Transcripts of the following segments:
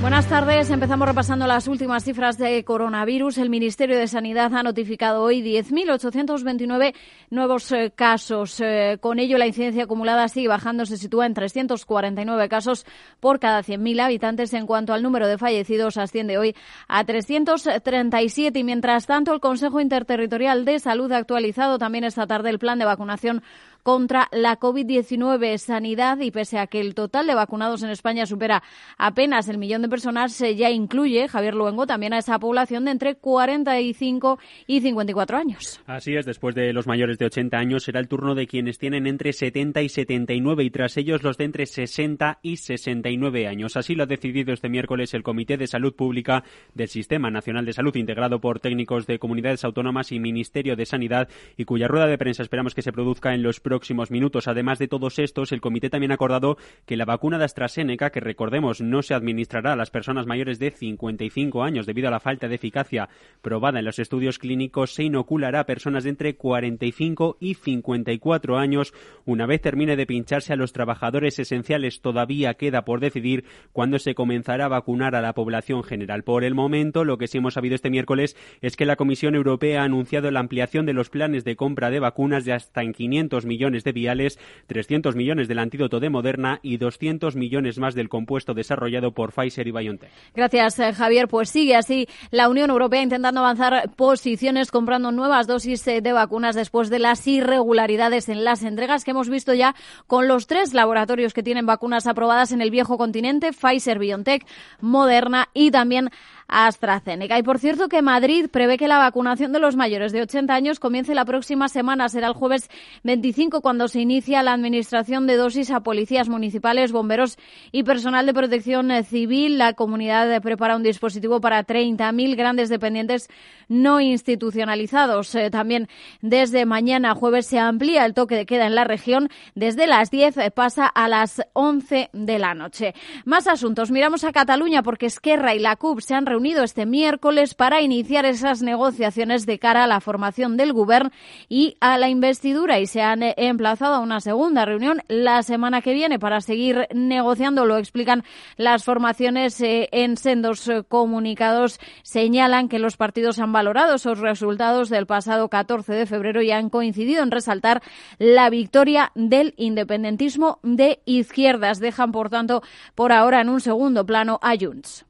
Buenas tardes. Empezamos repasando las últimas cifras de coronavirus. El Ministerio de Sanidad ha notificado hoy 10.829 nuevos eh, casos. Eh, con ello, la incidencia acumulada sigue bajando. Se sitúa en 349 casos por cada 100.000 habitantes. En cuanto al número de fallecidos, asciende hoy a 337. Y mientras tanto, el Consejo Interterritorial de Salud ha actualizado también esta tarde el plan de vacunación contra la COVID-19 sanidad y pese a que el total de vacunados en España supera apenas el millón de personas, se ya incluye, Javier Luengo, también a esa población de entre 45 y 54 años. Así es, después de los mayores de 80 años será el turno de quienes tienen entre 70 y 79 y tras ellos los de entre 60 y 69 años. Así lo ha decidido este miércoles el Comité de Salud Pública del Sistema Nacional de Salud, integrado por técnicos de comunidades autónomas y Ministerio de Sanidad, y cuya rueda de prensa esperamos que se produzca en los próximos minutos. Además de todos estos, el comité también ha acordado que la vacuna de AstraZeneca, que recordemos no se administrará a las personas mayores de 55 años debido a la falta de eficacia probada en los estudios clínicos, se inoculará a personas de entre 45 y 54 años. Una vez termine de pincharse a los trabajadores esenciales, todavía queda por decidir cuándo se comenzará a vacunar a la población general. Por el momento, lo que sí hemos sabido este miércoles es que la Comisión Europea ha anunciado la ampliación de los planes de compra de vacunas de hasta en 500 millones millones de viales, 300 millones del antídoto de Moderna y 200 millones más del compuesto desarrollado por Pfizer y BioNTech. Gracias, eh, Javier. Pues sigue así la Unión Europea intentando avanzar posiciones comprando nuevas dosis eh, de vacunas después de las irregularidades en las entregas que hemos visto ya con los tres laboratorios que tienen vacunas aprobadas en el viejo continente, Pfizer, BioNTech, Moderna y también AstraZeneca. Y por cierto que Madrid prevé que la vacunación de los mayores de 80 años comience la próxima semana. Será el jueves 25 cuando se inicia la administración de dosis a policías municipales, bomberos y personal de protección civil. La comunidad prepara un dispositivo para 30.000 grandes dependientes no institucionalizados. Eh, también desde mañana jueves se amplía el toque de queda en la región. Desde las 10 pasa a las 11 de la noche. Más asuntos. Miramos a Cataluña porque Esquerra y la CUP se han reunido este miércoles para iniciar esas negociaciones de cara a la formación del Gobierno y a la investidura y se han eh, emplazado a una segunda reunión la semana que viene para seguir negociando. Lo explican las formaciones eh, en sendos eh, comunicados. Señalan que los partidos han valorado esos resultados del pasado 14 de febrero y han coincidido en resaltar la victoria del independentismo de izquierdas. Dejan, por tanto, por ahora en un segundo plano a Junts.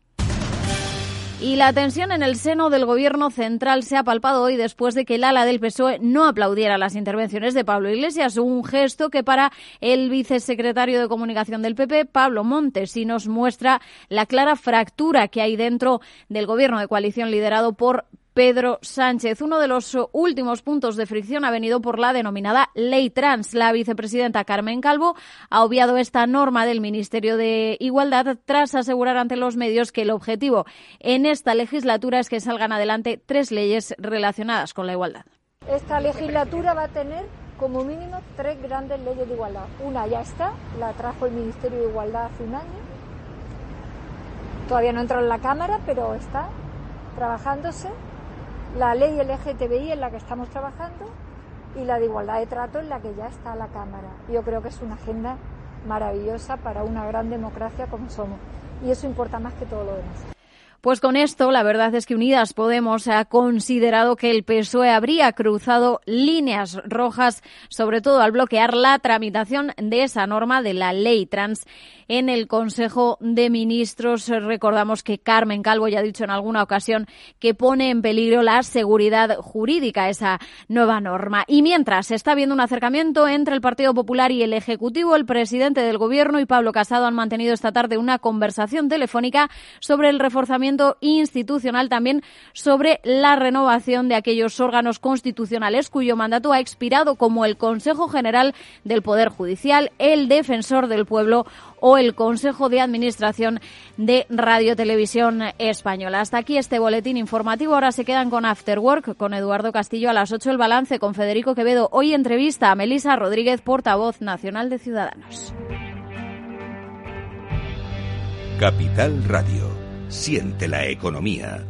Y la tensión en el seno del gobierno central se ha palpado hoy después de que el ala del PSOE no aplaudiera las intervenciones de Pablo Iglesias, un gesto que para el vicesecretario de Comunicación del PP, Pablo Montes, y nos muestra la clara fractura que hay dentro del gobierno de coalición liderado por Pedro Sánchez. Uno de los últimos puntos de fricción ha venido por la denominada ley trans. La vicepresidenta Carmen Calvo ha obviado esta norma del Ministerio de Igualdad tras asegurar ante los medios que el objetivo en esta legislatura es que salgan adelante tres leyes relacionadas con la igualdad. Esta legislatura va a tener como mínimo tres grandes leyes de igualdad. Una ya está, la trajo el Ministerio de Igualdad hace un año. Todavía no entró en la Cámara, pero está trabajándose la ley LGTBI en la que estamos trabajando y la de igualdad de trato en la que ya está la Cámara. Yo creo que es una agenda maravillosa para una gran democracia como somos. Y eso importa más que todo lo demás. Pues con esto, la verdad es que Unidas Podemos ha considerado que el PSOE habría cruzado líneas rojas, sobre todo al bloquear la tramitación de esa norma de la ley trans en el Consejo de Ministros. Recordamos que Carmen Calvo ya ha dicho en alguna ocasión que pone en peligro la seguridad jurídica esa nueva norma. Y mientras se está viendo un acercamiento entre el Partido Popular y el Ejecutivo, el presidente del Gobierno y Pablo Casado han mantenido esta tarde una conversación telefónica sobre el reforzamiento institucional, también sobre la renovación de aquellos órganos constitucionales cuyo mandato ha expirado, como el Consejo General del Poder Judicial, el Defensor del Pueblo o el Consejo de Administración de Radio Televisión Española. Hasta aquí este boletín informativo. Ahora se quedan con After Work, con Eduardo Castillo a las 8 el balance, con Federico Quevedo. Hoy entrevista a Melisa Rodríguez, portavoz nacional de Ciudadanos. Capital Radio. Siente la economía.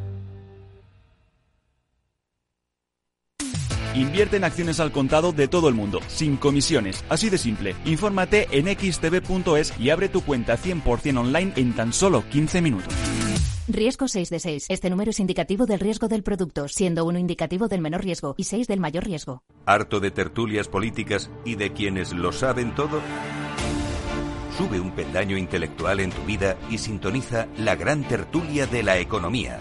Invierte en acciones al contado de todo el mundo, sin comisiones, así de simple. Infórmate en xtb.es y abre tu cuenta 100% online en tan solo 15 minutos. Riesgo 6 de 6. Este número es indicativo del riesgo del producto, siendo uno indicativo del menor riesgo y 6 del mayor riesgo. ¿Harto de tertulias políticas y de quienes lo saben todo? Sube un peldaño intelectual en tu vida y sintoniza la gran tertulia de la economía.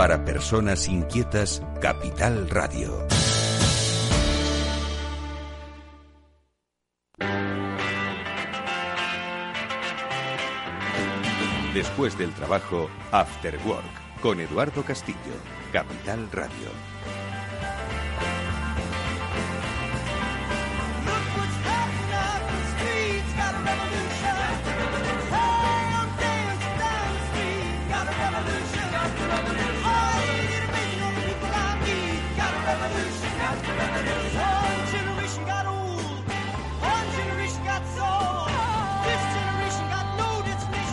Para personas inquietas, Capital Radio. Después del trabajo, After Work, con Eduardo Castillo, Capital Radio.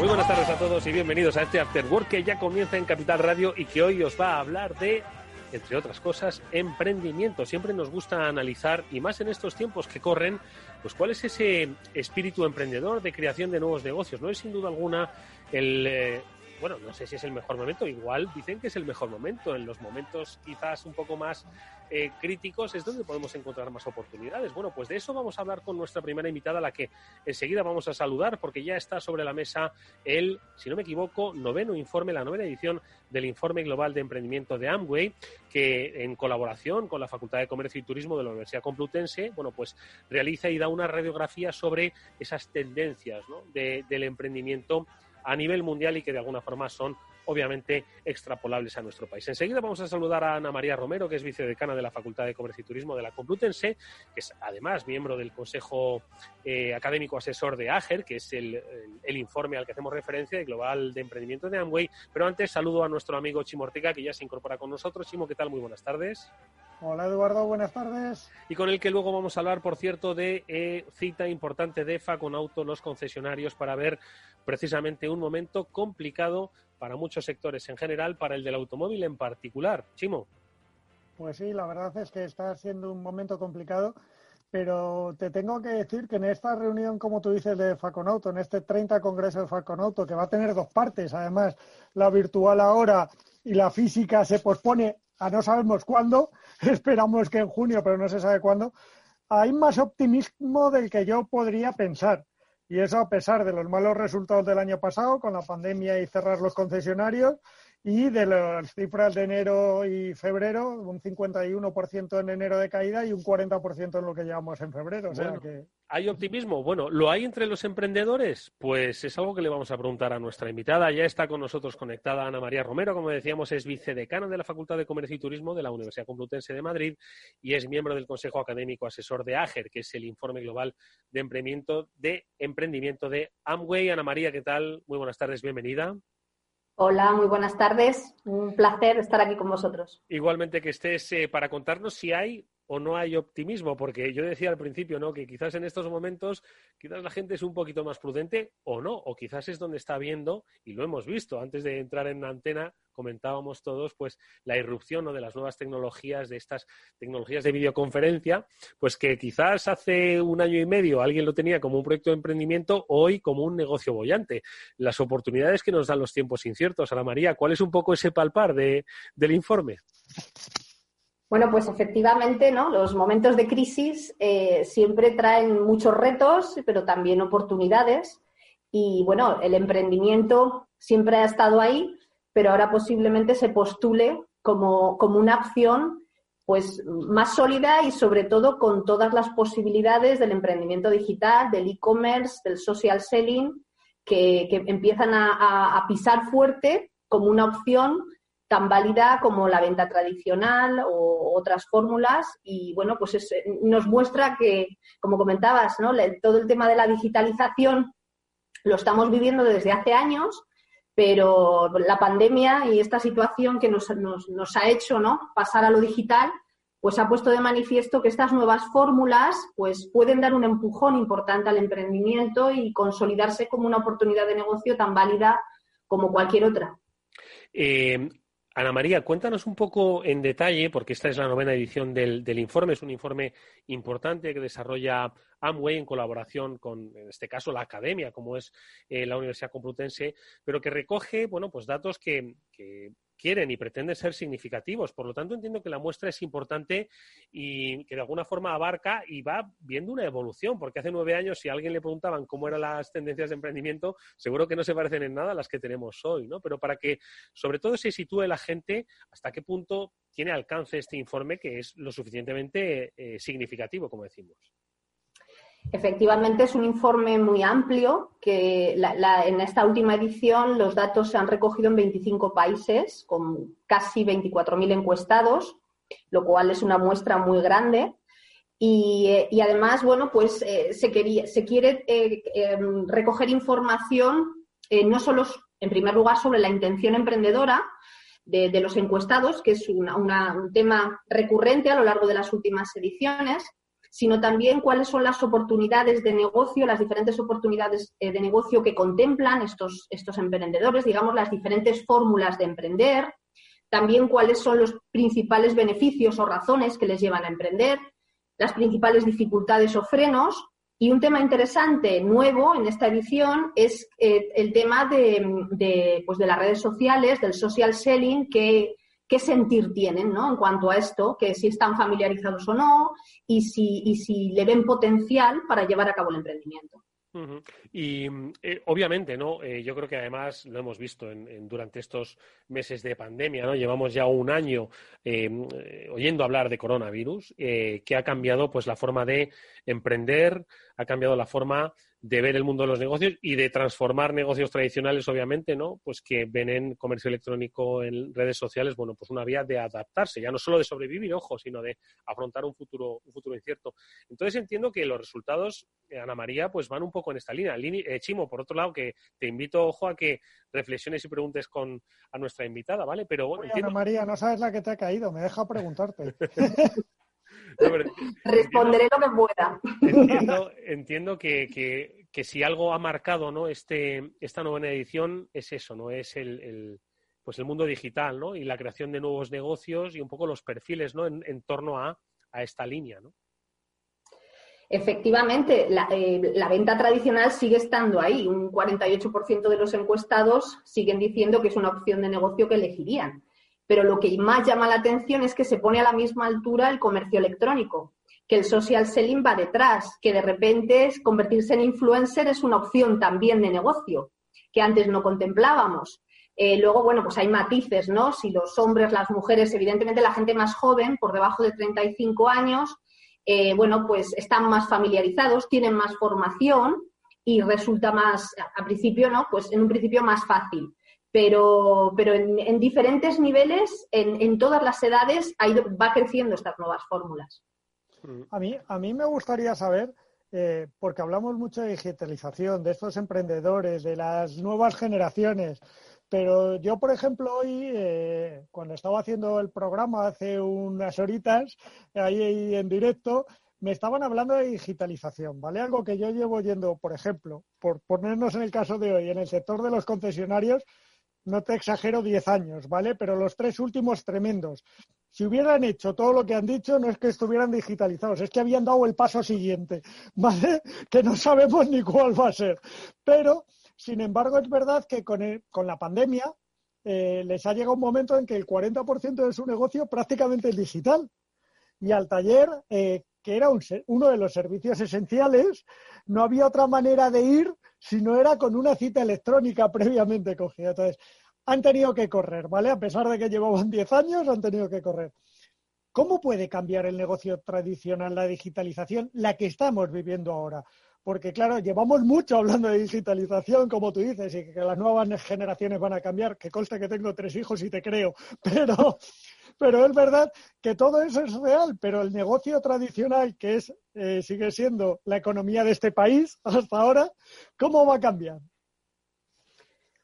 Muy buenas tardes a todos y bienvenidos a este After Work que ya comienza en Capital Radio y que hoy os va a hablar de, entre otras cosas, emprendimiento. Siempre nos gusta analizar, y más en estos tiempos que corren, pues cuál es ese espíritu emprendedor de creación de nuevos negocios. No es sin duda alguna el... eh, bueno, no sé si es el mejor momento, igual dicen que es el mejor momento. En los momentos quizás un poco más eh, críticos es donde podemos encontrar más oportunidades. Bueno, pues de eso vamos a hablar con nuestra primera invitada, la que enseguida vamos a saludar, porque ya está sobre la mesa el, si no me equivoco, noveno informe, la novena edición del Informe Global de Emprendimiento de Amway, que en colaboración con la Facultad de Comercio y Turismo de la Universidad Complutense, bueno, pues realiza y da una radiografía sobre esas tendencias del emprendimiento a nivel mundial y que de alguna forma son obviamente extrapolables a nuestro país. Enseguida vamos a saludar a Ana María Romero, que es vicedecana de la Facultad de Comercio y Turismo de la Complutense, que es además miembro del Consejo eh, Académico Asesor de AGER, que es el, el- el informe al que hacemos referencia, el Global de Emprendimiento de Amway. Pero antes saludo a nuestro amigo Chimo Ortega, que ya se incorpora con nosotros. Chimo, ¿qué tal? Muy buenas tardes. Hola Eduardo, buenas tardes. Y con el que luego vamos a hablar, por cierto, de eh, cita importante de EFA con auto los concesionarios para ver precisamente un momento complicado para muchos sectores en general, para el del automóvil en particular. Chimo. Pues sí, la verdad es que está siendo un momento complicado, pero te tengo que decir que en esta reunión, como tú dices, de Faconauto, en este 30 Congreso de Faconauto, que va a tener dos partes, además, la virtual ahora y la física se pospone a no sabemos cuándo, esperamos que en junio, pero no se sabe cuándo, hay más optimismo del que yo podría pensar. Y eso a pesar de los malos resultados del año pasado, con la pandemia y cerrar los concesionarios, y de las cifras de enero y febrero, un 51% en enero de caída y un 40% en lo que llevamos en febrero. O sea Bueno. que ¿Hay optimismo? Bueno, ¿lo hay entre los emprendedores? Pues es algo que le vamos a preguntar a nuestra invitada. Ya está con nosotros conectada Ana María Romero, como decíamos, es vicedecana de la Facultad de Comercio y Turismo de la Universidad Complutense de Madrid y es miembro del Consejo Académico Asesor de AGER, que es el informe global de emprendimiento de, emprendimiento de Amway. Ana María, ¿qué tal? Muy buenas tardes, bienvenida. Hola, muy buenas tardes. Un placer estar aquí con vosotros. Igualmente que estés eh, para contarnos si hay o no hay optimismo, porque yo decía al principio, ¿no? Que quizás en estos momentos, quizás la gente es un poquito más prudente o no, o quizás es donde está viendo, y lo hemos visto antes de entrar en la antena, comentábamos todos, pues la irrupción ¿no? de las nuevas tecnologías, de estas tecnologías de videoconferencia, pues que quizás hace un año y medio alguien lo tenía como un proyecto de emprendimiento, hoy como un negocio bollante. Las oportunidades que nos dan los tiempos inciertos. Ana María, ¿cuál es un poco ese palpar de, del informe? Bueno, pues efectivamente, ¿no? Los momentos de crisis eh, siempre traen muchos retos, pero también oportunidades. Y bueno, el emprendimiento siempre ha estado ahí, pero ahora posiblemente se postule como, como una opción pues más sólida y sobre todo con todas las posibilidades del emprendimiento digital, del e-commerce, del social selling, que, que empiezan a, pisar fuerte como una opción tan válida como la venta tradicional o otras fórmulas y bueno, pues nos muestra que, como comentabas, ¿no? todo el tema de la digitalización lo estamos viviendo desde hace años, pero la pandemia y esta situación que nos, nos ha hecho ¿no? pasar a lo digital, pues ha puesto de manifiesto que estas nuevas fórmulas pues pueden dar un empujón importante al emprendimiento y consolidarse como una oportunidad de negocio tan válida como cualquier otra. Eh, Ana María, cuéntanos un poco en detalle, porque esta es la novena edición del, informe, es un informe importante que desarrolla Amway en colaboración con, en este caso, la academia, como es eh, la Universidad Complutense, pero que recoge, bueno, pues datos que quieren y pretenden ser significativos. Por lo tanto, entiendo que la muestra es importante y que de alguna forma abarca y va viendo una evolución, porque hace nueve años, si a alguien le preguntaban cómo eran las tendencias de emprendimiento, seguro que no se parecen en nada a las que tenemos hoy, ¿no? Pero para que, sobre todo, se sitúe la gente hasta qué punto tiene alcance este informe, que es lo suficientemente eh, significativo, como decimos. Efectivamente, es un informe muy amplio que en esta última edición los datos se han recogido en 25 países con casi 24.000 encuestados, lo cual es una muestra muy grande. Y, eh, además, bueno, pues eh, se, quería, se, quiere eh, em, recoger información no solo, en primer lugar, sobre la intención emprendedora, de, los encuestados, que es un tema recurrente a lo largo de las últimas ediciones, sino también cuáles son las oportunidades de negocio, las diferentes oportunidades eh, de negocio que contemplan estos, estos emprendedores, digamos, las diferentes fórmulas de emprender, también cuáles son los principales beneficios o razones que les llevan a emprender, las principales dificultades o frenos. Y un tema interesante, nuevo en esta edición, es eh, el tema de, pues de las redes sociales, del social selling, que qué sentir tienen ¿no? en cuanto a esto, que si están familiarizados o no y si, y si le ven potencial para llevar a cabo el emprendimiento. Y eh, obviamente, ¿no? Eh, yo creo que además lo hemos visto durante estos meses de pandemia, ¿no? Llevamos ya un año eh, oyendo hablar de coronavirus, que ha cambiado pues la forma de emprender, ha cambiado la forma de ver el mundo de los negocios y de transformar negocios tradicionales, obviamente, ¿no? Pues que ven en comercio electrónico, en redes sociales, bueno, pues una vía de adaptarse, ya no solo de sobrevivir, ojo, sino de afrontar un futuro, un futuro incierto. Entonces entiendo que los resultados, eh, Ana María, pues van un poco en esta línea. Eh, Chimo, por otro lado, que te invito, ojo, a que reflexiones y preguntes con a nuestra invitada, ¿vale? Pero bueno, Ana María, no sabes la que te ha caído, me deja preguntarte. Responderé lo que pueda. Entiendo, que, si algo ha marcado ¿no? este, esta novena edición es eso, ¿no? Es el, pues el mundo digital, ¿no? Y la creación de nuevos negocios y un poco los perfiles, ¿no? En, torno a, esta línea, ¿no? Efectivamente, la, eh, la, venta tradicional sigue estando ahí. Un 48% de los encuestados siguen diciendo que es una opción de negocio que elegirían. Pero lo que más llama la atención es que se pone a la misma altura el comercio electrónico, que el social selling va detrás, que de repente convertirse en influencer es una opción también de negocio, que antes no contemplábamos. Eh, luego, bueno, pues hay matices, ¿no? Si los hombres, las mujeres, evidentemente la gente más joven, por debajo de 35 años, eh, bueno, pues están más familiarizados, tienen más formación y resulta más, a principio, ¿no? Pues en un principio más fácil pero, pero en, diferentes niveles, en, todas las edades, ha ido, va creciendo estas nuevas fórmulas. Mm. A mí, a mí me gustaría saber, eh, porque hablamos mucho de digitalización, de estos emprendedores, de las nuevas generaciones, pero yo, por ejemplo, hoy, eh, cuando estaba haciendo el programa hace unas horitas, ahí en directo, me estaban hablando de digitalización, ¿vale? Algo que yo llevo yendo, por ejemplo, por ponernos en el caso de hoy, en el sector de los concesionarios, no te exagero, 10 años, ¿vale? Pero los tres últimos tremendos. Si hubieran hecho todo lo que han dicho, no es que estuvieran digitalizados, es que habían dado el paso siguiente, ¿vale? Que no sabemos ni cuál va a ser. Pero, sin embargo, es verdad que con, la pandemia eh, les ha llegado un momento en que el 40% de su negocio prácticamente es digital. Y al taller, eh, que era uno de los servicios esenciales, no había otra manera de ir si no era con una cita electrónica previamente cogida. Entonces, han tenido que correr, ¿vale? A pesar de que llevaban 10 años, han tenido que correr. ¿Cómo puede cambiar el negocio tradicional, la digitalización, la que estamos viviendo ahora? Porque claro, llevamos mucho hablando de digitalización, como tú dices, y que las nuevas generaciones van a cambiar, que consta que tengo tres hijos y te creo, pero, pero es verdad que todo eso es real, pero el negocio tradicional, que es eh, sigue siendo la economía de este país hasta ahora, ¿cómo va a cambiar?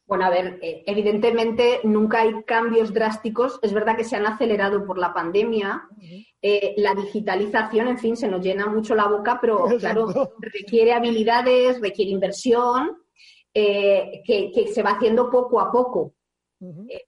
Bueno, a ver, eh, evidentemente nunca hay cambios drásticos. Es verdad que se han acelerado por la pandemia. Eh, la digitalización, en fin, se nos llena mucho la boca, pero claro, requiere habilidades, requiere inversión, eh, que, se va haciendo poco a poco.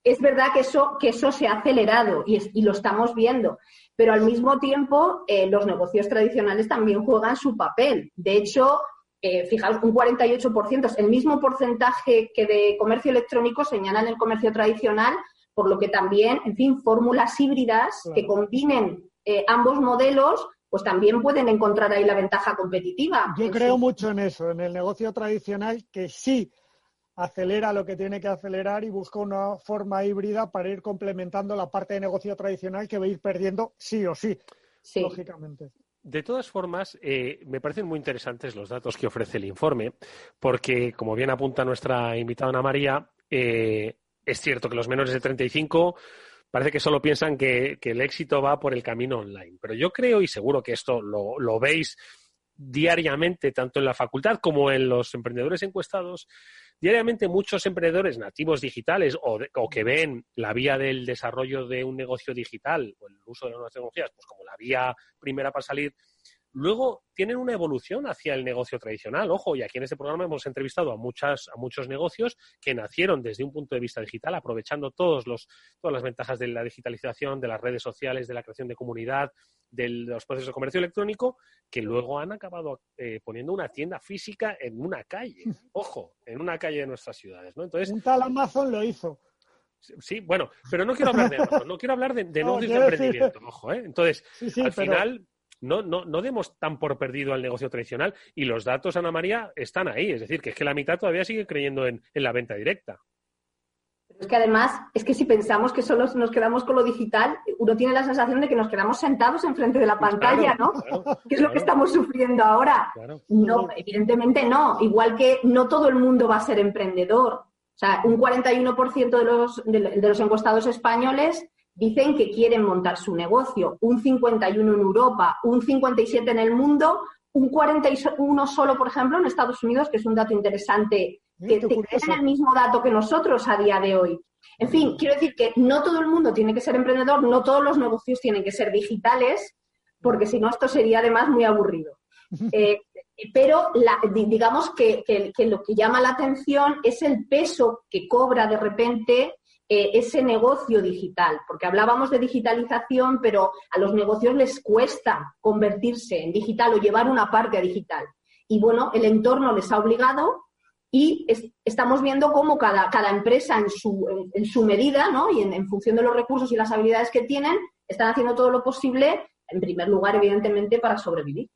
Es verdad que eso, que eso se ha acelerado y, y lo estamos viendo, pero al mismo tiempo los negocios tradicionales también juegan su papel. De hecho, eh, fijaos, un 48%, es el mismo porcentaje que de comercio electrónico señalan el comercio tradicional, por lo que también, en fin, fórmulas híbridas que combinen eh, ambos modelos, pues también pueden encontrar ahí la ventaja competitiva. Yo creo mucho en eso, en el negocio tradicional que sí acelera lo que tiene que acelerar y busca una forma híbrida para ir complementando la parte de negocio tradicional que va a ir perdiendo sí o sí. lógicamente. De todas formas, eh, me parecen muy interesantes los datos que ofrece el informe, porque, como bien apunta nuestra invitada Ana María, eh, es cierto que los menores de 35 parece que solo piensan que, el éxito va por el camino online. Pero yo creo, y seguro que esto lo, veis diariamente, tanto en la facultad como en los emprendedores encuestados, diariamente muchos emprendedores nativos digitales o, o, que ven la vía del desarrollo de un negocio digital o el uso de las nuevas tecnologías pues como la vía primera para salir Luego tienen una evolución hacia el negocio tradicional. Ojo, y aquí en este programa hemos entrevistado a, muchas, a muchos negocios que nacieron desde un punto de vista digital, aprovechando todos los, todas las ventajas de la digitalización, de las redes sociales, de la creación de comunidad, de los procesos de comercio electrónico, que luego han acabado eh, poniendo una tienda física en una calle. Ojo, en una calle de nuestras ciudades. ¿no? Entonces, un tal Amazon lo hizo. Sí, bueno, pero no quiero hablar de Amazon, no quiero hablar de, de no, de emprendimiento, ojo, ¿eh? Entonces, al final no, no, no demos tan por perdido al negocio tradicional y los datos, Ana María, están ahí. Es decir, que es que la mitad todavía sigue creyendo en, la venta directa. es que además, es que si pensamos que solo nos quedamos con lo digital, uno tiene la sensación de que nos quedamos sentados enfrente de la pues pantalla, ¿no? ¿Qué es lo que estamos sufriendo ahora? No, evidentemente no. Igual que no todo el mundo va a ser emprendedor. O sea, un 41% de los, de los encuestados españoles dicen que quieren montar su negocio, un 51 en Europa, un 57 en el mundo, un 41 solo, por ejemplo, en Estados Unidos, que es un dato interesante, que tienen el mismo dato que nosotros a día de hoy. En fin, quiero decir que no todo el mundo tiene que ser emprendedor, no todos los negocios tienen que ser digitales, porque si no, esto sería además muy aburrido. Eh, pero digamos que, que, lo que llama la atención es el peso que cobra de repente eh, ese negocio digital, porque hablábamos de digitalización, pero a los negocios les cuesta convertirse en digital o llevar una parte digital. Y bueno, el entorno les ha obligado y estamos viendo cómo cada, cada empresa en su, en, su medida ¿no? y en, función de los recursos y las habilidades que tienen, están haciendo todo lo posible, en primer lugar, evidentemente, para sobrevivir.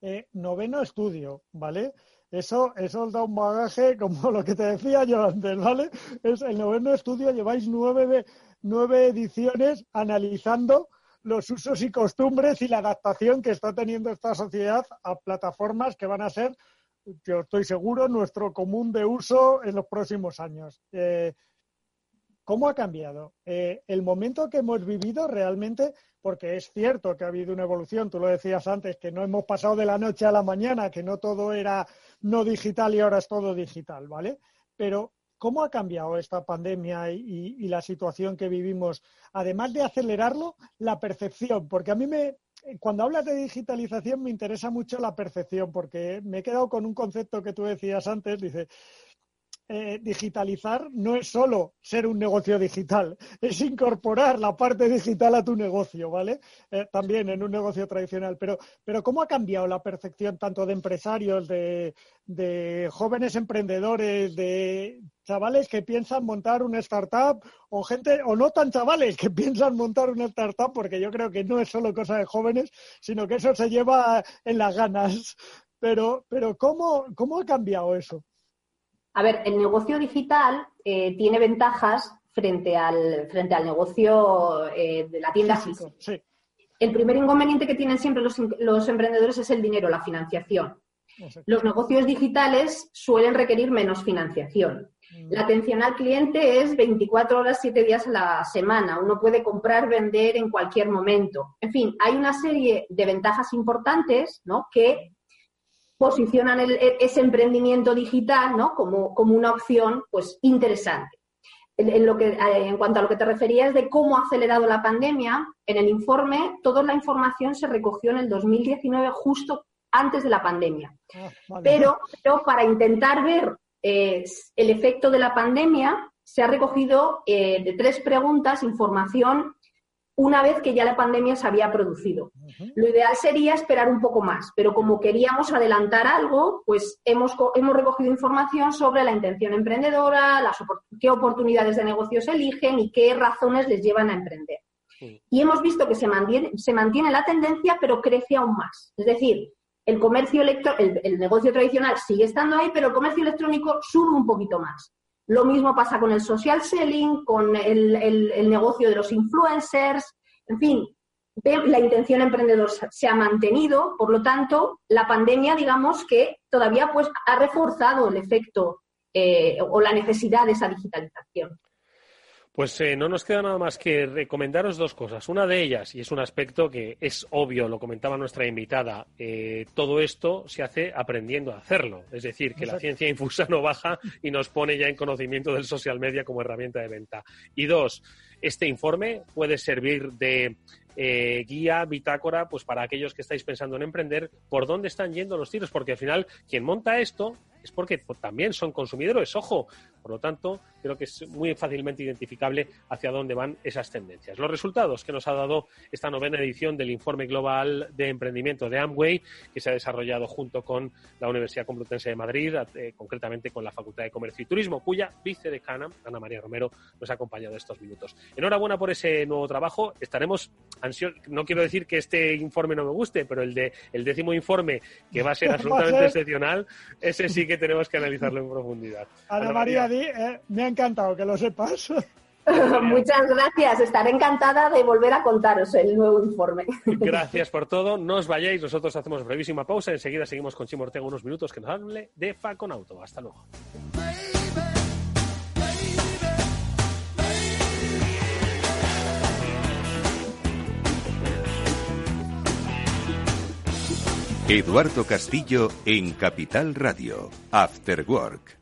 Eh, noveno estudio, ¿vale? Eso, eso os da un bagaje como lo que te decía yo antes, ¿vale? Es el noveno estudio, lleváis nueve, nueve ediciones analizando los usos y costumbres y la adaptación que está teniendo esta sociedad a plataformas que van a ser, yo estoy seguro, nuestro común de uso en los próximos años. Eh, ¿Cómo ha cambiado? Eh, el momento que hemos vivido realmente, porque es cierto que ha habido una evolución, tú lo decías antes, que no hemos pasado de la noche a la mañana, que no todo era no digital y ahora es todo digital, ¿vale? Pero ¿cómo ha cambiado esta pandemia y, la situación que vivimos? Además de acelerarlo, la percepción, porque a mí me, cuando hablas de digitalización me interesa mucho la percepción, porque me he quedado con un concepto que tú decías antes, dice, eh, digitalizar no es solo ser un negocio digital, es incorporar la parte digital a tu negocio, ¿vale? Eh, también en un negocio tradicional. Pero, pero ¿cómo ha cambiado la percepción tanto de empresarios, de, de jóvenes emprendedores, de chavales que piensan montar una startup o gente, o no tan chavales que piensan montar una startup, porque yo creo que no es solo cosa de jóvenes, sino que eso se lleva en las ganas. Pero, pero ¿cómo, cómo ha cambiado eso? A ver, el negocio digital eh, tiene ventajas frente al, frente al negocio eh, de la tienda física. El primer inconveniente que tienen siempre los, emprendedores es el dinero, la financiación. Los negocios digitales suelen requerir menos financiación. La atención al cliente es 24 horas, 7 días a la semana. Uno puede comprar, vender en cualquier momento. En fin, hay una serie de ventajas importantes ¿no? que posicionan ese emprendimiento digital ¿no? como, como una opción pues, interesante. En, lo que, eh, en cuanto a lo que te referías de cómo ha acelerado la pandemia, en el informe toda la información se recogió en el 2019 justo antes de la pandemia. Ah, pero, pero, para intentar ver eh, el efecto de la pandemia, se ha recogido eh, de tres preguntas información una vez que ya la pandemia se había producido. Lo ideal sería esperar un poco más, pero como queríamos adelantar algo, pues hemos, hemos recogido información sobre la intención emprendedora, las, qué oportunidades de negocios eligen y qué razones les llevan a emprender. Y hemos visto que se mantiene, se mantiene la tendencia, pero crece aún más. Es decir, el comercio electrónico, el, negocio tradicional sigue estando ahí, pero el comercio electrónico sube un poquito más. Lo mismo pasa con el social selling, con el, negocio de los influencers, en fin, la intención emprendedor se ha mantenido, por lo tanto, la pandemia, digamos que todavía pues ha reforzado el efecto eh, o la necesidad de esa digitalización. Pues eh, no nos queda nada más que recomendaros dos cosas. Una de ellas, y es un aspecto que es obvio, lo comentaba nuestra invitada, eh, todo esto se hace aprendiendo a hacerlo. Es decir, que la ciencia infusa no baja y nos pone ya en conocimiento del social media como herramienta de venta. Y dos, este informe puede servir de eh, guía, bitácora, pues para aquellos que estáis pensando en emprender, por dónde están yendo los tiros, porque al final quien monta esto es porque también son consumidores, ojo. Por lo tanto, creo que es muy fácilmente identificable hacia dónde van esas tendencias. Los resultados que nos ha dado esta novena edición del Informe Global de Emprendimiento de Amway, que se ha desarrollado junto con la Universidad Complutense de Madrid, eh, concretamente con la Facultad de Comercio y Turismo, cuya vicedecana, Ana María Romero, nos ha acompañado estos minutos. Enhorabuena por ese nuevo trabajo. Estaremos ansiosos. No quiero decir que este informe no me guste, pero el de el décimo informe, que va a ser absolutamente excepcional, ese sí que tenemos que analizarlo en profundidad. Ana, María, eh, me ha encantado que lo sepas. Muchas gracias. Estaré encantada de volver a contaros el nuevo informe. Gracias por todo. No os vayáis. Nosotros hacemos brevísima pausa. Enseguida seguimos con Chimo Ortega unos minutos que nos hable de Faconauto. Hasta luego. Eduardo Castillo en Capital Radio, After Work.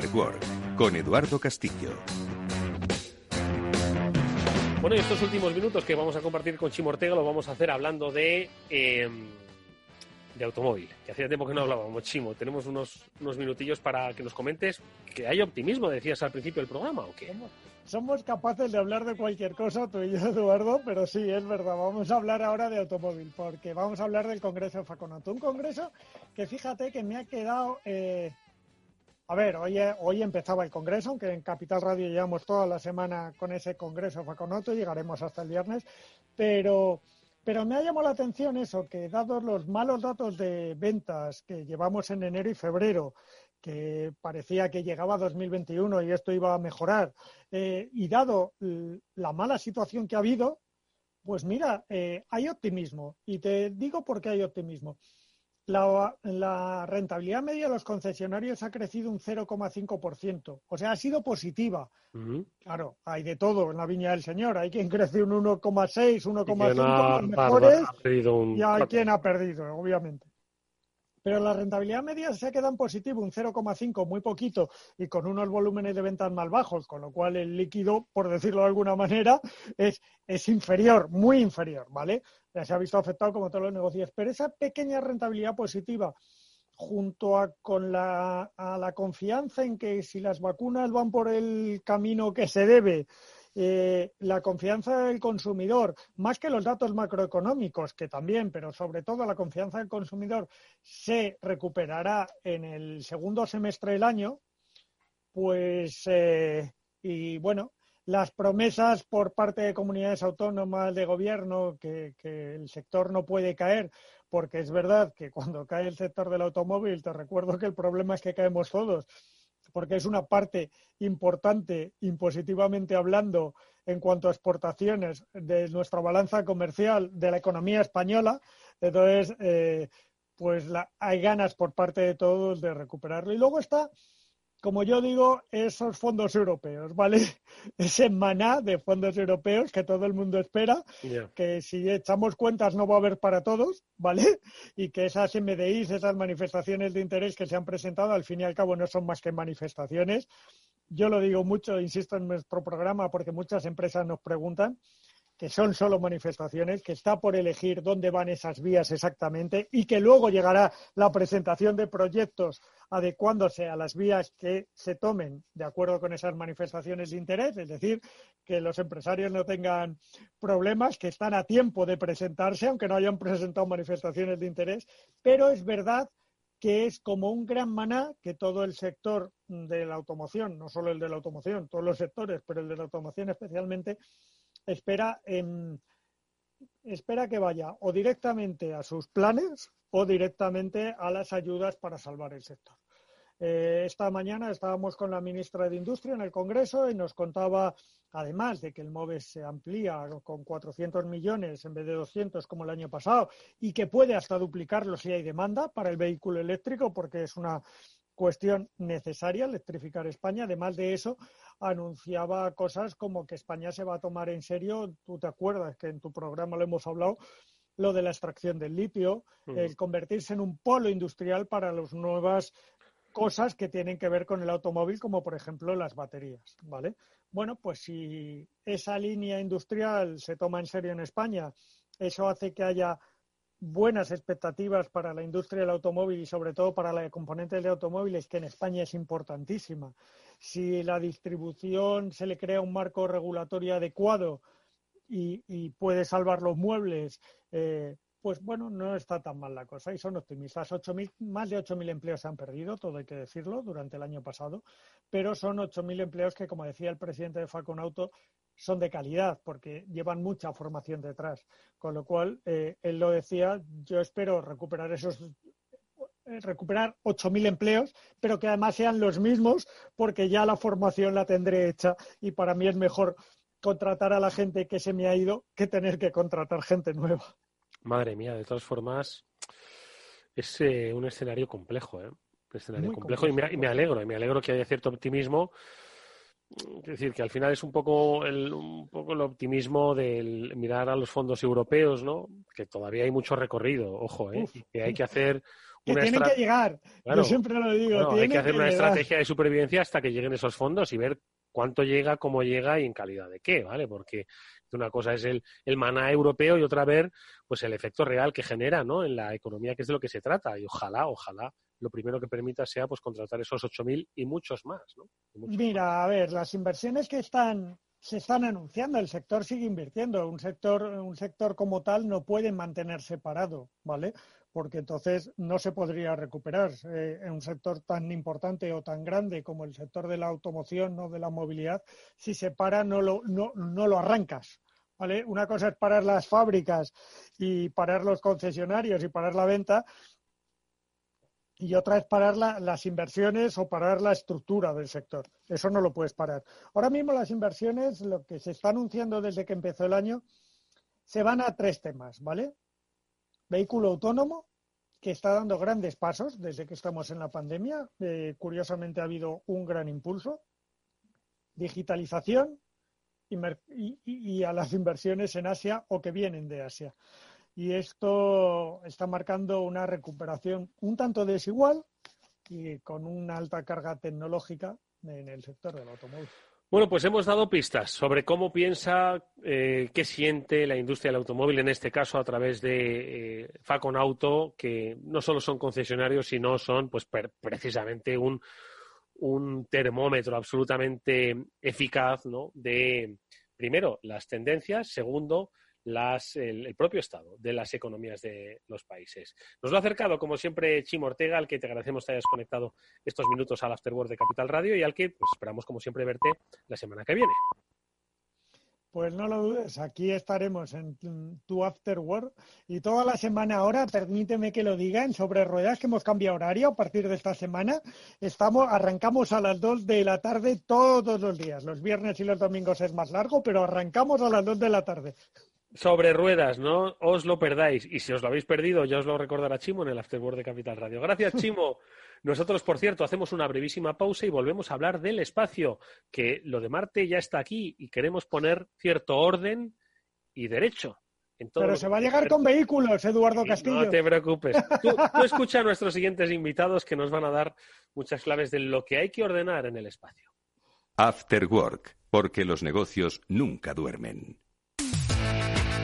After Work con Eduardo Castillo. Bueno, y estos últimos minutos que vamos a compartir con Chimo Ortega lo vamos a hacer hablando de, em, de automóvil, que hacía tiempo que no hablábamos, Chimo. Tenemos unos, unos minutillos para que nos comentes que hay optimismo, decías al principio del programa, ¿o qué? Somos capaces de hablar de cualquier cosa, tú y yo, Eduardo, pero sí, es verdad. Vamos a hablar ahora de automóvil, porque vamos a hablar del Congreso de Faconato. Un congreso que fíjate que me ha quedado eh, a ver, hoy, hoy empezaba el Congreso, aunque en Capital Radio llevamos toda la semana con ese Congreso Faconoto, llegaremos hasta el viernes, pero, pero me ha llamado la atención eso, que dados los malos datos de ventas que llevamos en enero y febrero, que parecía que llegaba 2021 y esto iba a mejorar, eh, y dado la mala situación que ha habido, pues mira, eh, hay optimismo. Y te digo por qué hay optimismo. La, rentabilidad media de los concesionarios ha crecido un 0,5%. O sea, ha sido positiva. Claro, hay de todo en la viña del Señor. Hay quien crece un 1,6, 1,5, mejores, y hay quien ha perdido, obviamente pero la rentabilidad media se queda en positivo, un 0,5, muy poquito, y con unos volúmenes de ventas más bajos, con lo cual el líquido, por decirlo de alguna manera, es, es inferior, muy inferior, ¿vale? Ya se ha visto afectado como todos los negocios, pero esa pequeña rentabilidad positiva junto a, con la, a la confianza en que si las vacunas van por el camino que se debe eh, la confianza del consumidor, más que los datos macroeconómicos, que también, pero sobre todo la confianza del consumidor, se recuperará en el segundo semestre del año, pues, eh, y bueno, las promesas por parte de comunidades autónomas de gobierno que, el sector no puede caer, porque es verdad que cuando cae el sector del automóvil, te recuerdo que el problema es que caemos todos, porque es una parte importante, impositivamente hablando, en cuanto a exportaciones de nuestra balanza comercial de la economía española. Entonces, eh, pues hay ganas por parte de todos de recuperarlo. Y luego está como yo digo, esos fondos europeos, ¿vale? Ese maná de fondos europeos que todo el mundo espera, que si echamos cuentas no va a haber para todos, ¿vale? Y que esas MDIs, esas manifestaciones de interés que se han presentado, al fin y al cabo no son más que manifestaciones. Yo lo digo mucho, insisto en nuestro programa, porque muchas empresas nos preguntan que son solo manifestaciones, que está por elegir dónde van esas vías exactamente y que luego llegará la presentación de proyectos adecuándose a las vías que se tomen de acuerdo con esas manifestaciones de interés, es decir, que los empresarios no tengan problemas, que están a tiempo de presentarse, aunque no hayan presentado manifestaciones de interés, pero es verdad que es como un gran maná que todo el sector de la automoción, no solo el de la automoción, todos los sectores, pero el de la automoción especialmente, espera, espera que vaya o directamente a sus planes o directamente a las ayudas para salvar el sector. Eh, esta mañana estábamos con la ministra de Industria en el Congreso y nos contaba, además de que el MOVES se amplía con 400 millones en vez de 200 como el año pasado y que puede hasta duplicarlo si hay demanda para el vehículo eléctrico, porque es una cuestión necesaria electrificar España. Además de eso, anunciaba cosas como que España se va a tomar en serio, tú te acuerdas que en tu programa lo hemos hablado, lo de la extracción del litio, el convertirse en un polo industrial para las nuevas cosas que tienen que ver con el automóvil, como por ejemplo las baterías, ¿vale? Bueno, pues si esa línea industrial se toma en serio en España, eso hace que haya buenas expectativas para la industria del automóvil y sobre todo para la componente de automóviles, que en España es importantísima. Si la distribución se le crea un marco regulatorio adecuado y, puede salvar los muebles, eh, pues bueno, no está tan mal la cosa y son optimistas. más de 8.000 empleos se han perdido, todo hay que decirlo, durante el año pasado, pero son 8.000 empleos que, como decía el presidente de Falconauto, son de calidad porque llevan mucha formación detrás. Con lo cual, eh, él lo decía, yo espero recuperar esos eh, recuperar 8.000 empleos, pero que además sean los mismos porque ya la formación la tendré hecha y para mí es mejor contratar a la gente que se me ha ido que tener que contratar gente nueva. Madre mía, de todas formas, es eh, un escenario complejo, ¿eh? Un escenario complejo, y, me, y me alegro, y me alegro que haya cierto optimismo es decir, que al final es un poco, el, un poco el optimismo del mirar a los fondos europeos, ¿no? Que todavía hay mucho recorrido, ojo, ¿eh? que hay que hacer una que tienen que llegar. Yo siempre lo digo. hay que hacer una estrategia de supervivencia hasta que lleguen esos fondos y ver cuánto llega, cómo llega y en calidad de qué, ¿vale? Porque una cosa es el, el maná europeo y otra ver pues el efecto real que genera, ¿no? En la economía, que es de lo que se trata. Y ojalá, ojalá lo primero que permita sea pues contratar esos 8.000 y muchos más. ¿no? Mira, a ver, las inversiones que están se están anunciando, el sector sigue invirtiendo, un sector, un sector como tal no puede mantenerse parado, ¿vale? Porque entonces no se podría recuperar eh, en un sector tan importante o tan grande como el sector de la automoción o de la movilidad, si se para no lo, no, no lo arrancas. ¿Vale? Una cosa es parar las fábricas y parar los concesionarios y parar la venta, y otra es parar las inversiones o parar la estructura del sector. Eso no lo puedes parar. Ahora mismo las inversiones, lo que se está anunciando desde que empezó el año, se van a tres temas, ¿vale? Vehículo autónomo, que está dando grandes pasos desde que estamos en la pandemia. Eh, curiosamente ha habido un gran impulso. Digitalización y a las inversiones en Asia o que vienen de Asia y esto está marcando una recuperación un tanto desigual y con una alta carga tecnológica en el sector del automóvil. Bueno, pues hemos dado pistas sobre cómo piensa, eh, qué siente la industria del automóvil, en este caso a través de eh, Facon Auto, que no solo son concesionarios, sino son pues precisamente un, un termómetro absolutamente eficaz ¿no? de primero, las tendencias, segundo, las, el, propio estado de las economías de los países. Nos lo ha acercado, como siempre, Chimo Ortega, al que te agradecemos que hayas conectado estos minutos al Afterword de Capital Radio y al que pues, esperamos, como siempre, verte la semana que viene. Pues no lo dudes, aquí estaremos en tu Afterword y toda la semana ahora, permíteme que lo diga, en sobre ruedas que hemos cambiado horario a partir de esta semana. Estamos, arrancamos a las 2 de la tarde todos los días. Los viernes y los domingos es más largo, pero arrancamos a las 2 de la tarde sobre ruedas, no os lo perdáis. Y si os lo habéis perdido, ya os lo recordará Chimo en el Afterboard de Capital Radio. Gracias, Chimo. Nosotros, por cierto, hacemos una brevísima pausa y volvemos a hablar del espacio, que lo de Marte ya está aquí y queremos poner cierto orden y derecho. Pero se va a llegar con vehículos, Eduardo Castillo. No te preocupes. Tú, tú escucha a nuestros siguientes invitados que nos van a dar muchas claves de lo que hay que ordenar en el espacio. After Work, porque los negocios nunca duermen.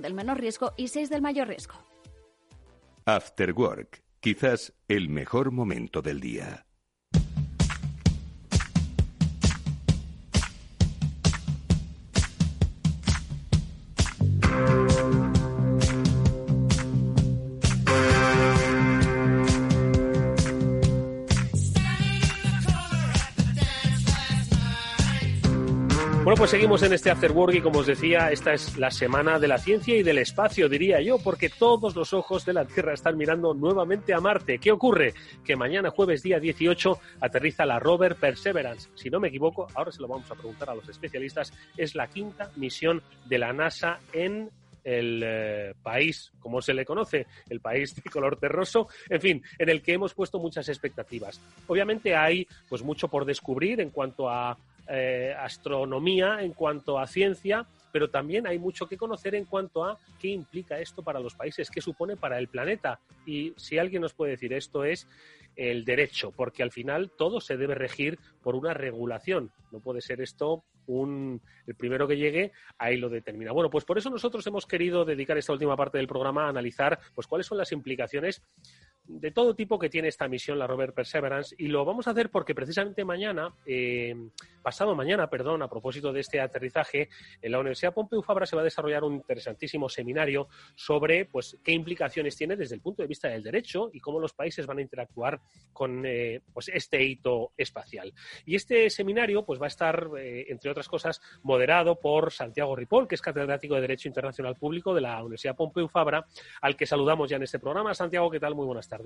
del menor riesgo y 6 del mayor riesgo. After Work, quizás el mejor momento del día. Bueno, pues seguimos en este Afterwork y como os decía, esta es la semana de la ciencia y del espacio, diría yo, porque todos los ojos de la Tierra están mirando nuevamente a Marte. ¿Qué ocurre? Que mañana, jueves día 18, aterriza la rover Perseverance. Si no me equivoco, ahora se lo vamos a preguntar a los especialistas, es la quinta misión de la NASA en el eh, país, como se le conoce, el país de color terroso, en fin, en el que hemos puesto muchas expectativas. Obviamente hay pues mucho por descubrir en cuanto a eh, astronomía, en cuanto a ciencia, pero también hay mucho que conocer en cuanto a qué implica esto para los países, qué supone para el planeta. Y si alguien nos puede decir esto es el derecho, porque al final todo se debe regir por una regulación. No puede ser esto un, el primero que llegue, ahí lo determina. Bueno, pues por eso nosotros hemos querido dedicar esta última parte del programa a analizar pues cuáles son las implicaciones de todo tipo que tiene esta misión, la Rover Perseverance, y lo vamos a hacer porque precisamente mañana, eh, pasado mañana, perdón, a propósito de este aterrizaje, en la Universidad Pompeu Fabra se va a desarrollar un interesantísimo seminario sobre pues, qué implicaciones tiene desde el punto de vista del derecho y cómo los países van a interactuar con eh, pues, este hito espacial. Y este seminario pues, va a estar, eh, entre otras cosas, moderado por Santiago Ripoll, que es catedrático de Derecho Internacional Público de la Universidad Pompeu Fabra, al que saludamos ya en este programa. Santiago, ¿qué tal? Muy buenas tardes.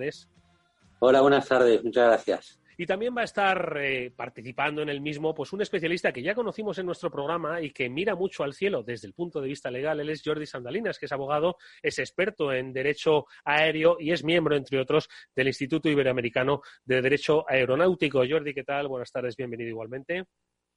Hola, buenas tardes, muchas gracias. Y también va a estar eh, participando en el mismo pues un especialista que ya conocimos en nuestro programa y que mira mucho al cielo desde el punto de vista legal. Él es Jordi Sandalinas, que es abogado, es experto en derecho aéreo y es miembro, entre otros, del Instituto Iberoamericano de Derecho Aeronáutico. Jordi, ¿qué tal? Buenas tardes, bienvenido igualmente.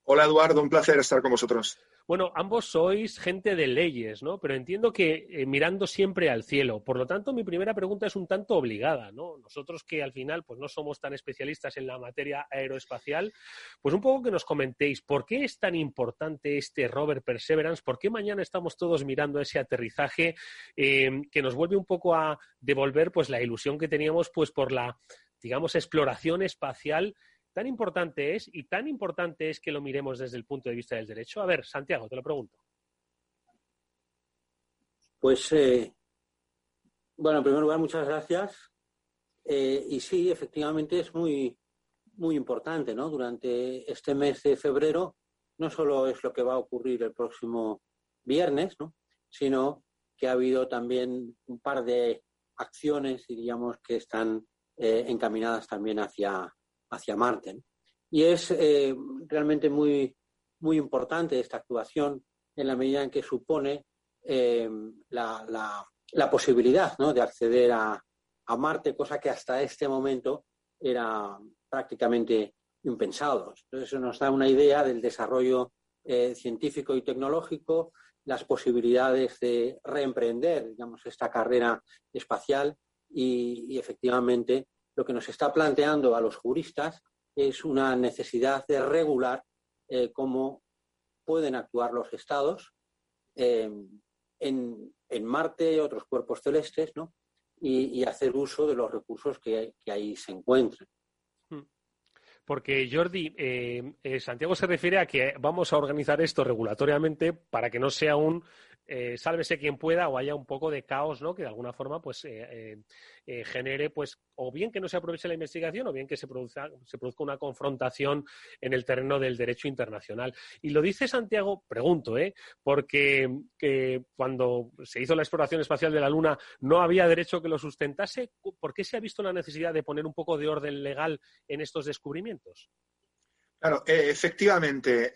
Hola Eduardo, un placer estar con vosotros. Bueno, ambos sois gente de leyes, ¿no? Pero entiendo que eh, mirando siempre al cielo. Por lo tanto, mi primera pregunta es un tanto obligada, ¿no? Nosotros que al final pues no somos tan especialistas en la materia aeroespacial, pues un poco que nos comentéis por qué es tan importante este rover Perseverance, por qué mañana estamos todos mirando ese aterrizaje eh, que nos vuelve un poco a devolver pues la ilusión que teníamos pues por la digamos exploración espacial tan importante es y tan importante es que lo miremos desde el punto de vista del derecho? A ver, Santiago, te lo pregunto. Pues, eh, bueno, en primer lugar, muchas gracias. Eh, y sí, efectivamente es muy, muy importante, ¿no? Durante este mes de febrero, no solo es lo que va a ocurrir el próximo viernes, ¿no? Sino que ha habido también un par de acciones, diríamos, que están eh, encaminadas también hacia, hacia Marte. Y es eh, realmente muy, muy importante esta actuación en la medida en que supone eh, la, posibilidad de acceder a, Marte, cosa que hasta este momento era prácticamente impensado. Entonces eso nos da una idea del desarrollo eh, científico y tecnológico, las posibilidades de reemprender, digamos, esta carrera espacial y, efectivamente lo que nos está planteando a los juristas es una necesidad de regular eh, cómo pueden actuar los estados eh, en, Marte y otros cuerpos celestes, ¿no? Y, hacer uso de los recursos que, ahí se encuentren. Hmm. Porque, Jordi, eh, Santiago se refiere a que vamos a organizar esto regulatoriamente para que no sea un eh, sálvese quien pueda o haya un poco de caos, ¿no? Que de alguna forma, pues, eh, eh, genere, pues, o bien que no se aproveche la investigación o bien que se produzca, se produzca una confrontación en el terreno del derecho internacional. Y lo dice Santiago, pregunto, ¿eh? Porque cuando se hizo la exploración espacial de la Luna no había derecho que lo sustentase. ¿Por qué se ha visto la necesidad de poner un poco de orden legal en estos descubrimientos? Claro, efectivamente,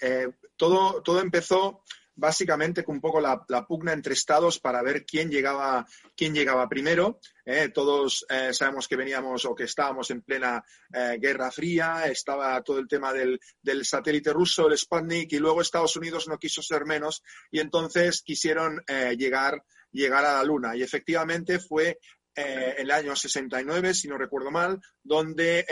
todo, todo empezó básicamente un poco la, pugna entre estados para ver quién llegaba, quién llegaba primero. Eh, todos eh, sabemos que veníamos o que estábamos en plena eh, Guerra Fría, estaba todo el tema del, del, satélite ruso, el Sputnik, y luego Estados Unidos no quiso ser menos y entonces quisieron llegar, llegar a la Luna. Y efectivamente fue eh, el año 69, si no recuerdo mal, donde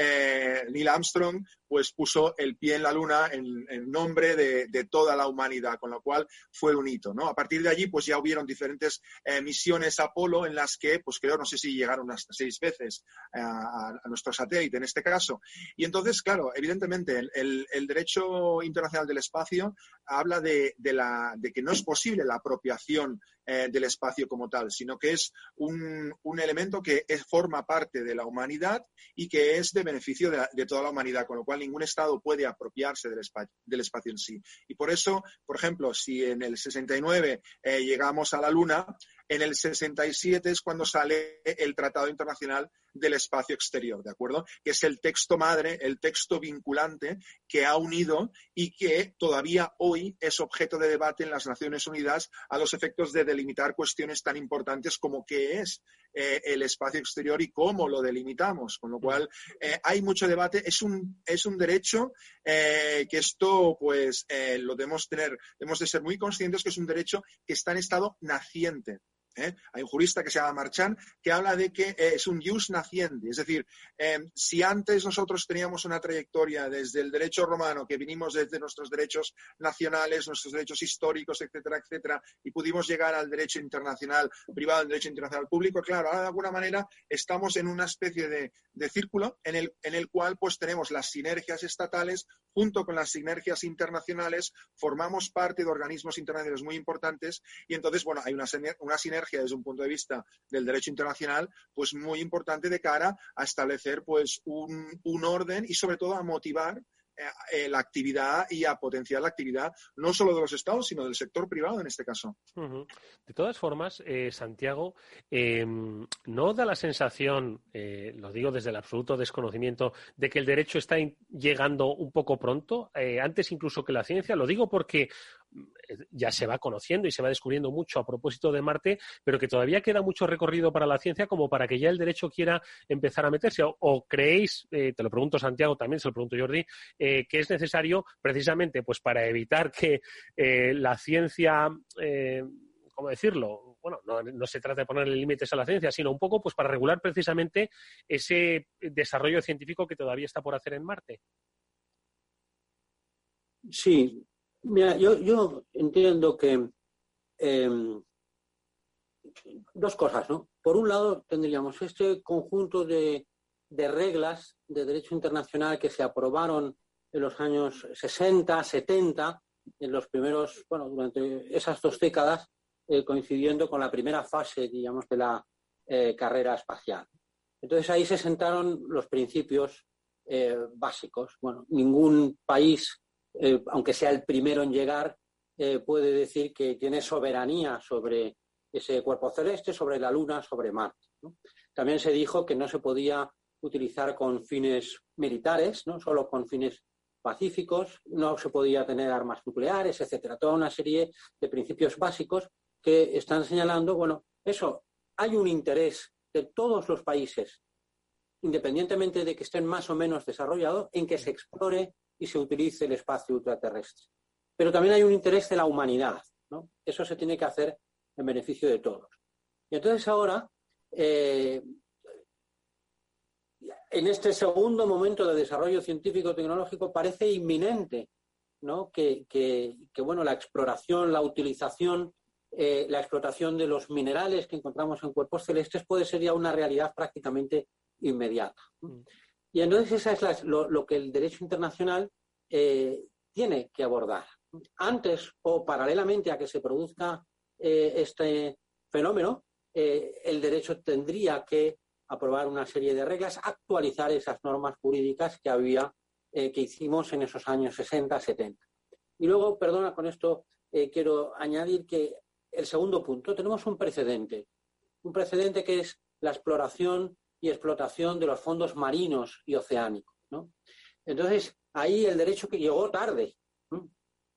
Neil Armstrong pues puso el pie en la luna en, nombre de, toda la humanidad, con lo cual fue un hito, ¿no? A partir de allí pues ya hubieron diferentes eh, misiones Apolo en las que pues creo, no sé si llegaron hasta seis veces a, nuestro satélite en este caso. Y entonces, claro, evidentemente el, derecho internacional del espacio habla de, la, de que no es posible la apropiación del espacio como tal, sino que es un, un elemento que forma parte de la humanidad y que es de beneficio de, toda la humanidad, con lo cual ningún Estado puede apropiarse del espacio, del espacio en sí. Y por eso, por ejemplo, si en el 69 eh, llegamos a la Luna, en el 67 es cuando sale el Tratado Internacional del Espacio Exterior, ¿de acuerdo? Que es el texto madre, el texto vinculante que ha unido y que todavía hoy es objeto de debate en las Naciones Unidas a los efectos de delimitar cuestiones tan importantes como qué es eh, el espacio exterior y cómo lo delimitamos. Con lo cual, eh, hay mucho debate. Es un, es un derecho eh, que esto, pues, lo debemos tener, debemos de ser muy conscientes que es un derecho que está en estado naciente. ¿Eh? Hay un jurista que se llama Marchand que habla de que eh, es un jus naciente, es decir, em, si antes nosotros teníamos una trayectoria desde el derecho romano, que vinimos desde nuestros derechos nacionales, nuestros derechos históricos, etcétera, etcétera, y pudimos llegar al derecho internacional privado, al derecho internacional público, claro, ahora de alguna manera estamos en una especie de, círculo en el, en el cual pues tenemos las sinergias estatales junto con las sinergias internacionales, formamos parte de organismos internacionales muy importantes y entonces, bueno, hay una, una sinergia desde un punto de vista del derecho internacional, pues muy importante de cara a establecer pues un, orden y sobre todo a motivar eh, eh, la actividad y a potenciar la actividad no solo de los estados, sino del sector privado en este caso. De todas formas, eh, Santiago, em, ¿no da la sensación, lo digo desde el absoluto desconocimiento, de que el derecho está llegando un poco pronto, antes incluso que la ciencia? Lo digo porque ya se va conociendo y se va descubriendo mucho a propósito de Marte, pero que todavía queda mucho recorrido para la ciencia como para que ya el derecho quiera empezar a meterse. ¿O, creéis, eh, te lo pregunto Santiago también, se lo pregunto Jordi, eh, que es necesario precisamente pues para evitar que eh, la ciencia, ¿cómo decirlo? Bueno, no, se trata de ponerle límites a la ciencia, sino un poco pues para regular precisamente ese desarrollo científico que todavía está por hacer en Marte. Sí, Mira, yo, entiendo que em, dos cosas, ¿no? Por un lado, tendríamos este conjunto de, reglas de derecho internacional que se aprobaron en los años 60, 70, en los primeros, bueno, durante esas dos décadas, eh, coincidiendo con la primera fase, digamos, de la eh, carrera espacial. Entonces ahí se sentaron los principios eh, básicos. Bueno, ningún país eh, aunque sea el primero en llegar, eh, puede decir que tiene soberanía sobre ese cuerpo celeste, sobre la Luna, sobre Marte. También se dijo que no se podía utilizar con fines militares, no solo con fines pacíficos, no se podía tener armas nucleares, etcétera. Toda una serie de principios básicos que están señalando, bueno, eso, hay un interés de todos los países, independientemente de que estén más o menos desarrollados, en que se explore y se utilice el espacio ultraterrestre. pero también hay un interés de la humanidad. ¿no? Eso se tiene que hacer en beneficio de todos. Y entonces ahora, eh, en este segundo momento de desarrollo científico-tecnológico, parece inminente ¿no? que, bueno, la exploración, la utilización, eh, la explotación de los minerales que encontramos en cuerpos celestes puede ser ya una realidad prácticamente inmediata. Y entonces eso es lo, que el derecho internacional eh, tiene que abordar. Antes o paralelamente a que se produzca eh, este fenómeno, eh, el derecho tendría que aprobar una serie de reglas, actualizar esas normas jurídicas que había, que hicimos en esos años 60, 70. Y luego, perdona, con esto quiero añadir que el segundo punto, tenemos un precedente, un precedente que es la exploración y explotación de los fondos marinos y oceánicos. Entonces, ahí el derecho que llegó tarde.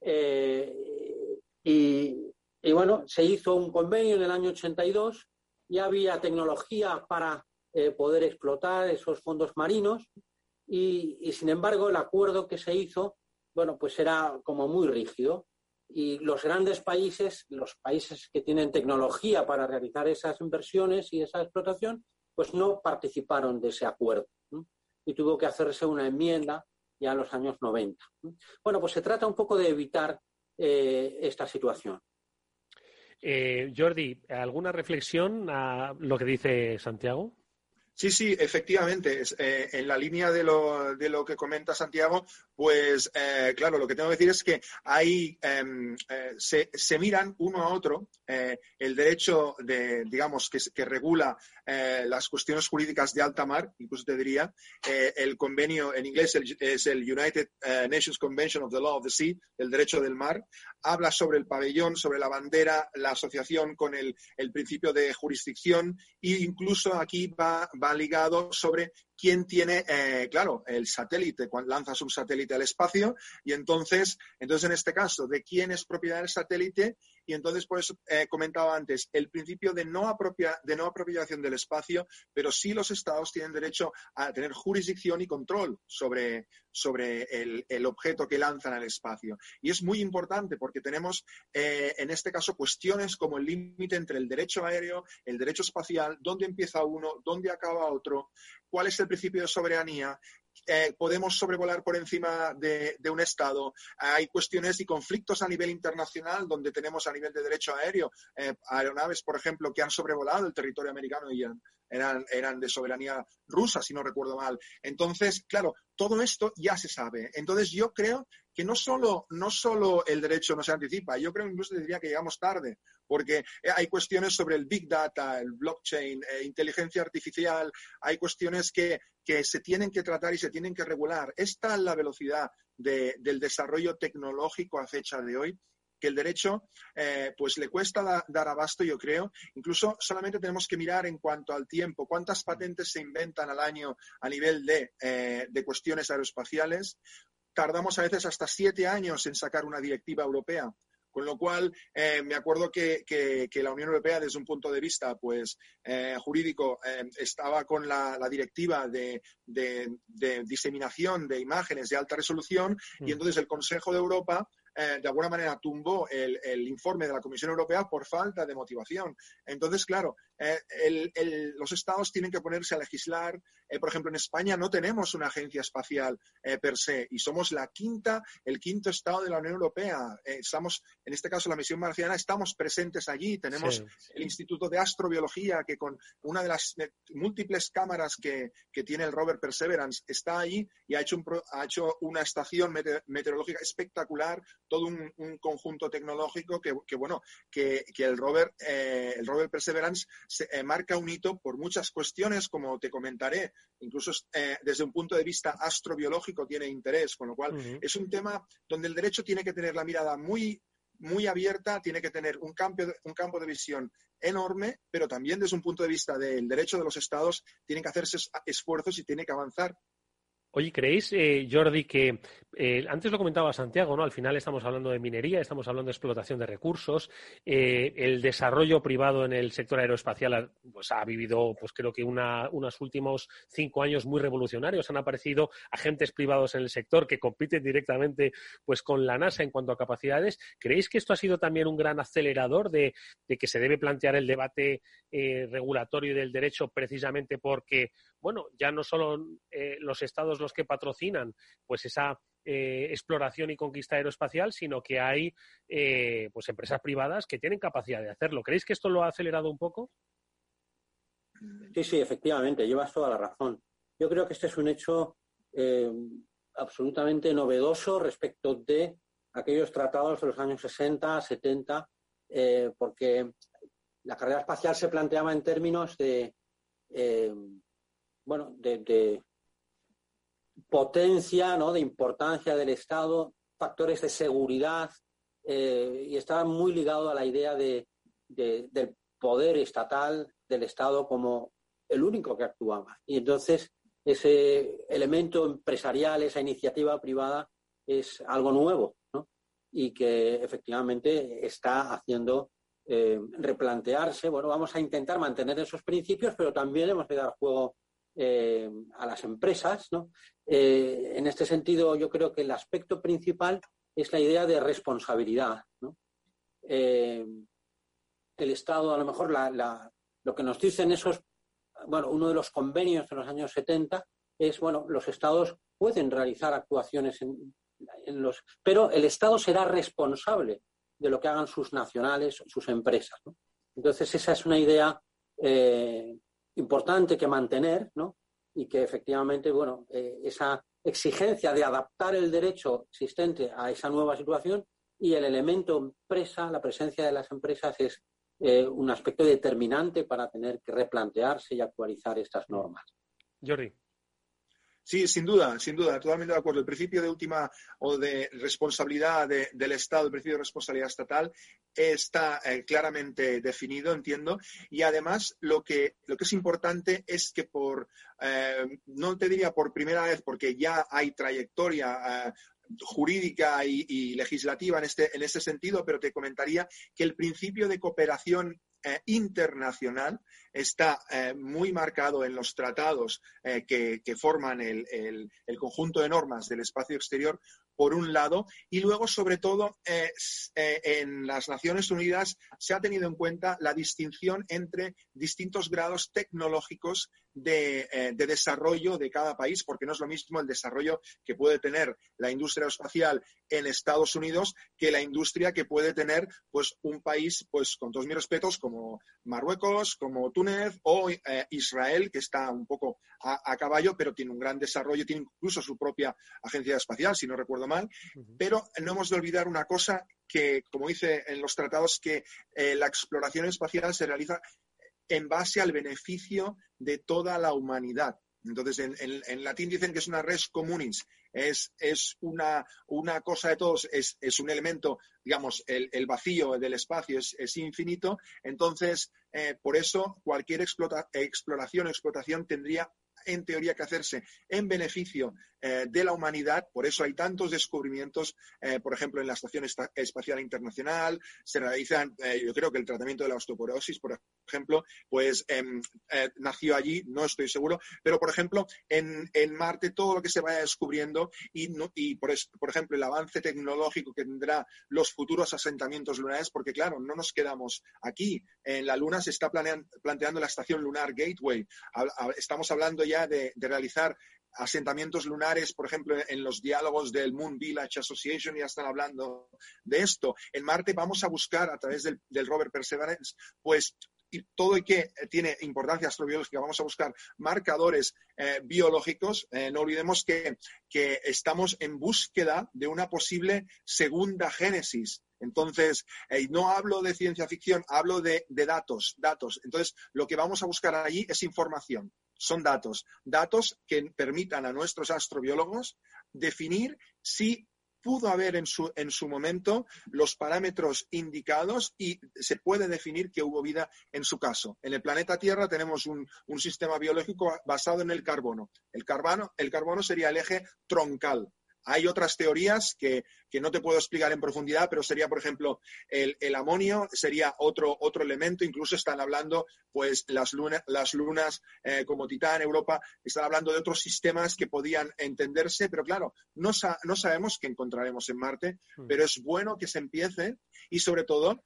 Eh, y, bueno, se hizo un convenio en el año 82, ya había tecnología para eh, poder explotar esos fondos marinos y, y, sin embargo el acuerdo que se hizo, bueno, pues era como muy rígido y los grandes países, los países que tienen tecnología para realizar esas inversiones y esa explotación, pues no participaron de ese acuerdo y tuvo que hacerse una enmienda ya en los años 90. Bueno, pues se trata un poco de evitar eh, esta situación. Eh, Jordi, ¿alguna reflexión a lo que dice Santiago? Sí, sí, efectivamente. Eh, en la línea de lo, de lo, que comenta Santiago, pues eh, claro, lo que tengo que decir es que ahí em, eh, se, se, miran uno a otro el derecho de, digamos, que, que regula las cuestiones jurídicas de alta mar, incluso te diría, el convenio en inglés es el United Nations Convention of the Law of the Sea, el derecho del mar, habla sobre el pabellón, sobre la bandera, la asociación con el, el principio de jurisdicción e incluso aquí va, va ligado sobre quién tiene, eh, claro, el satélite, cuando lanzas un satélite al espacio, y entonces, entonces en este caso, de quién es propiedad del satélite, y entonces por eso he comentado antes, el principio de no, apropiación del espacio, pero sí los estados tienen derecho a tener jurisdicción y control sobre, sobre el, el objeto que lanzan al espacio. Y es muy importante porque tenemos, eh, en este caso, cuestiones como el límite entre el derecho aéreo, el derecho espacial, dónde empieza uno, dónde acaba otro, cuál es el principio de soberanía, eh, podemos sobrevolar por encima de, un Estado. Hay cuestiones y conflictos a nivel internacional donde tenemos a nivel de derecho aéreo eh, aeronaves, por ejemplo, que han sobrevolado el territorio americano y eran, eran de soberanía rusa, si no recuerdo mal. Entonces, claro, todo esto ya se sabe. Entonces, yo creo que no solo, no solo el derecho no se anticipa, yo creo incluso diría que llegamos tarde, porque eh, hay cuestiones sobre el big data, el blockchain, eh, inteligencia artificial, hay cuestiones que, se tienen que tratar y se tienen que regular. Es la velocidad del desarrollo tecnológico a fecha de hoy que el derecho eh, pues le cuesta dar abasto, yo creo. Incluso solamente tenemos que mirar en cuanto al tiempo, cuántas patentes se inventan al año a nivel de, de cuestiones aeroespaciales, tardamos a veces hasta siete años en sacar una directiva europea. Con lo cual, eh, me acuerdo que, la Unión Europea, desde un punto de vista pues, eh, jurídico, eh, estaba con la, directiva de, diseminación de imágenes de alta resolución y mm. entonces el Consejo de Europa de alguna manera tumbó el, informe de la Comisión Europea por falta de motivación. Entonces, claro, los estados tienen que ponerse a legislar eh, por ejemplo, en España no tenemos una agencia espacial eh, per se y somos la quinta, el quinto estado de la Unión Europea. Eh, estamos, en este caso, la misión marciana, estamos presentes allí. Tenemos el Instituto de Astrobiología que con una de las múltiples cámaras que, tiene el rover Perseverance está allí y ha hecho, un, ha hecho una estación meteorológica espectacular, todo un, conjunto tecnológico que, bueno, que, el rover, el rover Perseverance marca un hito por muchas cuestiones, como te comentaré. Incluso eh, desde un punto de vista astrobiológico tiene interés, con lo cual es un tema donde el derecho tiene que tener la mirada muy, muy abierta, tiene que tener un campo, un campo de visión enorme, pero también desde un punto de vista del derecho de los estados tienen que hacerse esfuerzos y tiene que avanzar Oye, ¿creéis, eh, Jordi, que eh, antes lo comentaba Santiago, ¿no? Al final estamos hablando de minería, estamos hablando de explotación de recursos. Eh, el desarrollo privado en el sector aeroespacial pues, ha vivido, pues creo que una, unos últimos cinco años muy revolucionarios. Han aparecido agentes privados en el sector que compiten directamente pues, con la NASA en cuanto a capacidades. ¿Creéis que esto ha sido también un gran acelerador de, de que se debe plantear el debate regulatorio y del derecho precisamente porque, bueno, ya no solo los estados los que patrocinan pues esa eh, exploración y conquista aeroespacial, sino que hay eh, pues empresas privadas que tienen capacidad de hacerlo. ¿Creéis que esto lo ha acelerado un poco? Sí, sí, efectivamente, llevas toda la razón. Yo creo que este es un hecho eh, absolutamente novedoso respecto de aquellos tratados de los años 60, 70, porque la carrera espacial se planteaba en términos de, bueno, de, potencia, ¿no? de importancia del Estado, factores de seguridad, eh, y estaba muy ligado a la idea de, del poder estatal del Estado como el único que actuaba. Y entonces ese elemento empresarial, esa iniciativa privada, es algo nuevo, ¿no? Y que efectivamente está haciendo eh, replantearse. Bueno, vamos a intentar mantener esos principios, pero también hemos de dar juego eh, a las empresas. ¿no? Eh, en este sentido, yo creo que el aspecto principal es la idea de responsabilidad. Eh, el Estado, a lo mejor, lo que nos dicen esos, bueno, uno de los convenios de los años 70 es, bueno, los Estados pueden realizar actuaciones en, los, pero el Estado será responsable de lo que hagan sus nacionales, sus empresas. Entonces, esa es una idea importante que mantener, ¿no? Y que efectivamente, bueno, eh, esa exigencia de adaptar el derecho existente a esa nueva situación y el elemento empresa, la presencia de las empresas es eh, un aspecto determinante para tener que replantearse y actualizar estas normas. Jordi. Sí, sin duda, sin duda, totalmente de acuerdo. El principio de última o de responsabilidad del Estado, el principio de responsabilidad estatal, está eh, claramente definido, entiendo. Y además, lo que, lo que es importante es que por, eh, no te diría por primera vez, porque ya hay trayectoria. Eh, jurídica y, legislativa en este, en este sentido, pero te comentaría que el principio de cooperación eh, internacional está eh, muy marcado en los tratados eh, que, forman el, conjunto de normas del espacio exterior, por un lado, y luego, sobre todo, en las Naciones Unidas se ha tenido en cuenta la distinción entre distintos grados tecnológicos de, desarrollo de cada país, porque no es lo mismo el desarrollo que puede tener la industria espacial en Estados Unidos que la industria que puede tener pues, un país, pues con todos mis respetos, como Marruecos, como Túnez o eh, Israel, que está un poco a, caballo, pero tiene un gran desarrollo, tiene incluso su propia agencia espacial, si no recuerdo mal. Pero no hemos de olvidar una cosa que, como dice en los tratados, que eh, la exploración espacial se realiza en base al beneficio de toda la humanidad. Entonces, en, latín dicen que es una res communis, es, una, cosa de todos, es, un elemento, digamos, el, vacío del espacio es, infinito. Entonces, eh, por eso cualquier exploración o explotación tendría en teoría que hacerse en beneficio eh, de la humanidad. Por eso hay tantos descubrimientos, eh, por ejemplo, en la Estación Espacial Internacional. Se realizan, eh, yo creo que el tratamiento de la osteoporosis, por ejemplo, pues em, nació allí, no estoy seguro, pero por ejemplo, en, Marte todo lo que se vaya descubriendo y, y por, por, ejemplo, el avance tecnológico que tendrá los futuros asentamientos lunares, porque claro, no nos quedamos aquí. En la Luna se está planteando la Estación Lunar Gateway. Estamos hablando ya de, realizar asentamientos lunares, por ejemplo, en los diálogos del Moon Village Association ya están hablando de esto. En Marte vamos a buscar a través del, rover Perseverance, pues todo y que tiene importancia astrobiológica, vamos a buscar marcadores eh, biológicos. Eh, no olvidemos que, estamos en búsqueda de una posible segunda génesis. Entonces, eh, no hablo de ciencia ficción, hablo de, de datos, datos. Entonces, lo que vamos a buscar allí es información son datos, datos que permitan a nuestros astrobiólogos definir si pudo haber en su, en su momento los parámetros indicados y se puede definir que hubo vida en su caso. En el planeta Tierra tenemos un, un sistema biológico basado en el carbono. El carbono, el carbono sería el eje troncal hay otras teorías que, no te puedo explicar en profundidad, pero sería, por ejemplo, el, amonio, sería otro, otro elemento. Incluso están hablando, pues, las, las lunas eh, como Titán, Europa, están hablando de otros sistemas que podían entenderse, pero claro, no, no sabemos qué encontraremos en Marte, hmm. pero es bueno que se empiece y, sobre todo,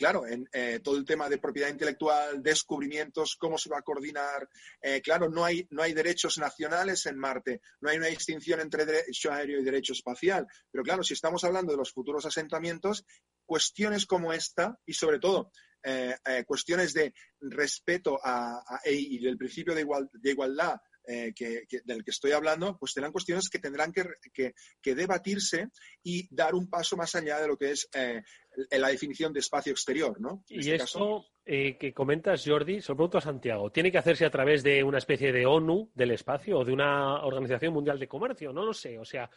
claro, en eh, todo el tema de propiedad intelectual, descubrimientos, cómo se va a coordinar. Eh, claro, no hay, derechos nacionales en Marte, no hay una distinción entre derecho aéreo y derecho espacial. Pero claro, si estamos hablando de los futuros asentamientos, cuestiones como esta y sobre todo eh, cuestiones de respeto a, y del principio de, de igualdad eh, que, del que estoy hablando, pues serán cuestiones que tendrán que, debatirse y dar un paso más allá de lo que es eh, la definición de espacio exterior, ¿no? y este eso eh, que comentas, Jordi, sobre todo a Santiago, ¿tiene que hacerse a través de una especie de ONU del espacio o de una Organización Mundial de Comercio? No lo sé. O sea,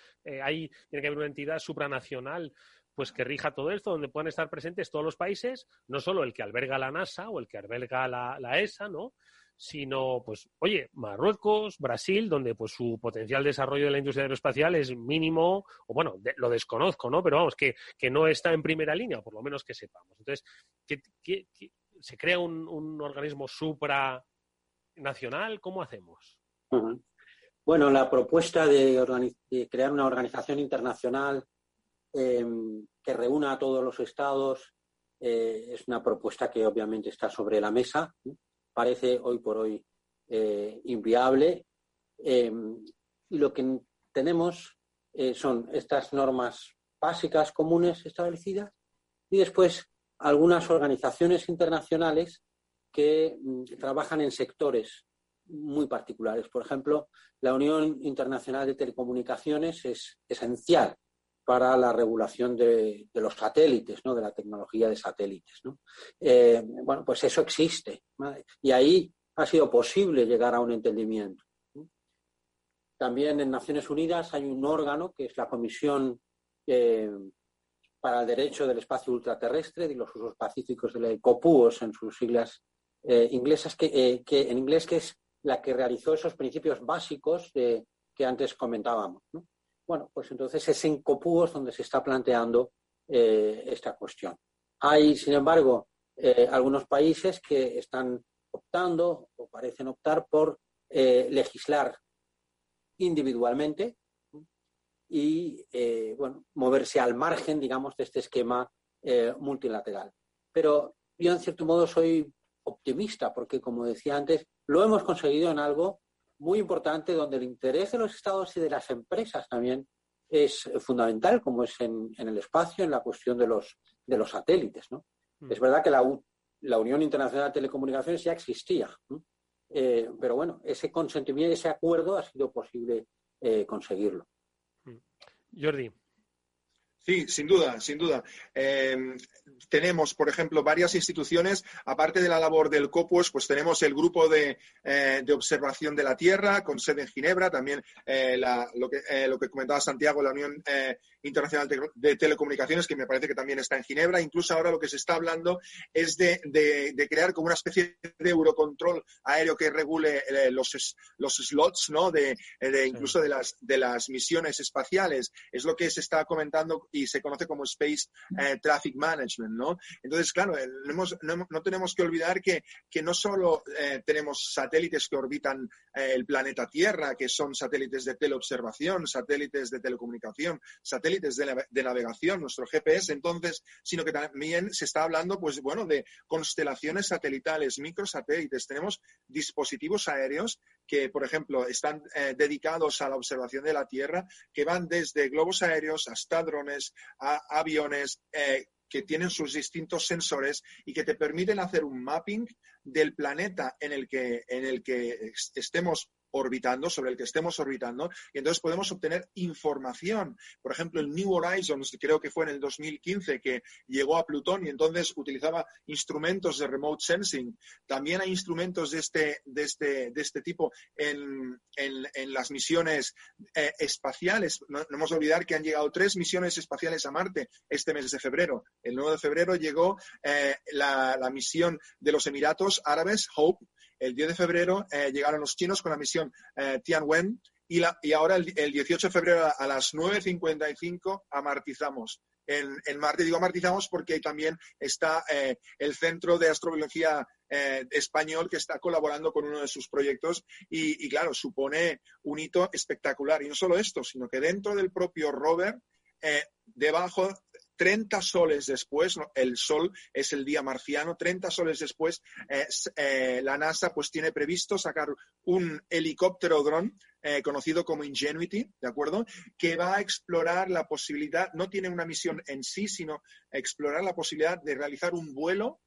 hay, tiene que haber una entidad supranacional pues que rija todo esto, donde puedan estar presentes todos los países, no solo el que alberga la NASA o el que alberga la, la ESA, ¿no? Sino, pues, oye, Marruecos, Brasil, donde pues su potencial desarrollo de la industria aeroespacial es mínimo, o bueno, lo desconozco, ¿no? Pero vamos, que, que, no está en primera línea, por lo menos que sepamos. Entonces, ¿qué, se crea un, un, organismo supranacional? ¿Cómo hacemos? Bueno, la propuesta de, crear una organización internacional em, que reúna a todos los estados eh, es una propuesta que obviamente está sobre la mesa parece hoy por hoy eh, inviable. Em, y lo que tenemos eh, son estas normas básicas comunes establecidas y después algunas organizaciones internacionales que mm, trabajan en sectores muy particulares. Por ejemplo, la Unión Internacional de Telecomunicaciones es esencial para la regulación de, los satélites, ¿no? de la tecnología de satélites. Eh, bueno, pues eso existe. Y ahí ha sido posible llegar a un entendimiento. También en Naciones Unidas hay un órgano que es la Comisión eh, para el Derecho del Espacio Ultraterrestre y los Usos Pacíficos de la COPUOS en sus siglas eh, inglesas, que, en inglés que es la que realizó esos principios básicos que antes comentábamos. ¿no? Bueno, pues entonces es en Copúos donde se está planteando eh, esta cuestión. Hay, sin embargo, eh, algunos países que están optando o parecen optar por eh, legislar individualmente y bueno, moverse al margen, digamos, de este esquema multilateral. Pero yo, en cierto modo, soy optimista porque, como decía antes, lo hemos conseguido en algo muy importante donde el interés de los estados y de las empresas también es fundamental, como es en, el espacio, en la cuestión de los, de los satélites. ¿no? Mm. Es verdad que la, la, Unión Internacional de Telecomunicaciones ya existía, eh, pero bueno, ese consentimiento, ese acuerdo ha sido posible eh, conseguirlo. Mm. Jordi. Sí, sin duda, sin duda. Eh, tenemos, por ejemplo, varias instituciones, aparte de la labor del COPUOS, pues tenemos el grupo de, eh, observación de la Tierra con sede en Ginebra, también eh, lo, que, lo que comentaba Santiago, la Unión Internacional de Telecomunicaciones, que me parece que también está en Ginebra. Incluso ahora lo que se está hablando es de, crear como una especie de eurocontrol aéreo que regule los, los slots, ¿no? De, incluso de las, de las misiones espaciales. Es lo que se está comentando y se conoce como Space eh, Traffic Management, ¿no? Entonces, claro, eh, no, tenemos que olvidar que, no solo eh, tenemos satélites que orbitan el planeta Tierra, que son satélites de teleobservación, satélites de telecomunicación, satélites de, navegación, nuestro GPS, entonces, sino que también se está hablando, pues bueno, de constelaciones satelitales, microsatélites. Tenemos dispositivos aéreos que, por ejemplo, están dedicados a la observación de la Tierra, que van desde globos aéreos hasta drones, a aviones eh, que tienen sus distintos sensores y que te permiten hacer un mapping del planeta en el que, en el que estemos orbitando, sobre el que estemos orbitando, y entonces podemos obtener información. Por ejemplo, el New Horizons, creo que fue en el 2015, que llegó a Plutón y entonces utilizaba instrumentos de remote sensing. También hay instrumentos de este, de este, de este tipo en, en, las misiones eh, espaciales. No, no, hemos de olvidar que han llegado tres misiones espaciales a Marte este mes de febrero. El 9 de febrero llegó eh, la, la misión de los Emiratos Árabes, Hope, el 10 de febrero eh, llegaron los chinos con la misión eh, Tianwen y, la, y ahora el, 18 de febrero a, las 9.55 amartizamos. En, en, Marte digo amartizamos porque también está eh, el Centro de Astrobiología español que está colaborando con uno de sus proyectos y, y, claro, supone un hito espectacular. Y no solo esto, sino que dentro del propio rover, debajo 30 soles después, el Sol es el día marciano, 30 soles después, eh, eh, la NASA pues tiene previsto sacar un helicóptero dron eh, conocido como Ingenuity, ¿de acuerdo? Que va a explorar la posibilidad, no tiene una misión en sí, sino explorar la posibilidad de realizar un vuelo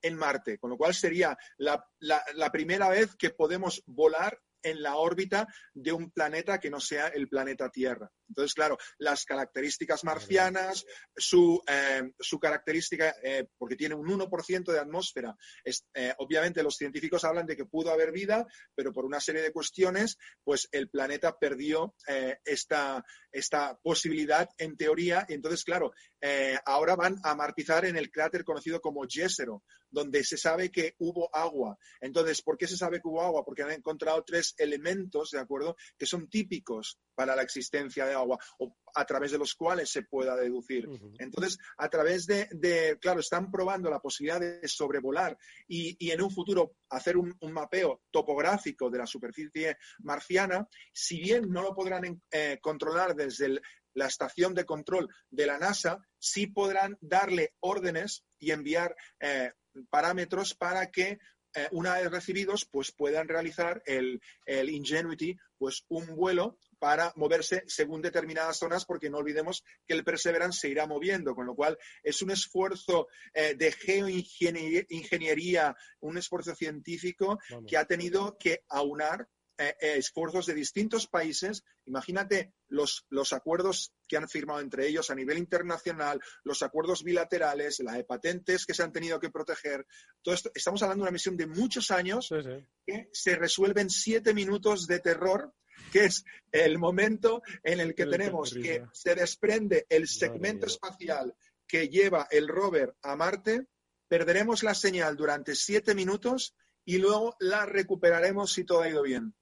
en Marte, con lo cual sería la, la primera vez que podemos volar en la órbita de un planeta que no sea el planeta Tierra. Entonces, claro, las características marcianas, su, eh, su característica, eh, porque tiene un 1% de atmósfera, eh, obviamente los científicos hablan de que pudo haber vida, pero por una serie de cuestiones, pues el planeta perdió esta, esta posibilidad en teoría. Y entonces, claro, ahora van a martizar en el cráter conocido como Jezero, donde se sabe que hubo agua. Entonces, ¿por qué se sabe que hubo agua? Porque han encontrado tres elementos, ¿de acuerdo?, que son típicos para la existencia de agua o a través de los cuales se pueda deducir. Entonces, a través de, claro, están probando la posibilidad de sobrevolar y, en un futuro hacer un, mapeo topográfico de la superficie marciana, si bien no lo podrán eh, controlar desde la estación de control de la NASA, sí podrán darle órdenes y enviar eh, parámetros para que eh, una vez recibidos, pues puedan realizar el, el Ingenuity, pues un vuelo para moverse según determinadas zonas, porque no olvidemos que el Perseverance se irá moviendo, con lo cual es un esfuerzo eh, de geoingeniería, un esfuerzo científico que ha tenido que aunar eh, eh, esfuerzos de distintos países. Imagínate los, los, acuerdos que han firmado entre ellos a nivel internacional, los acuerdos bilaterales, las de patentes que se han tenido que proteger. Todo esto, estamos hablando de una misión de muchos años que se resuelve en siete minutos de terror que es el momento en el que tenemos que se desprende el segmento espacial que lleva el rover a Marte, perderemos la señal durante siete minutos y luego la recuperaremos si todo ha ido bien.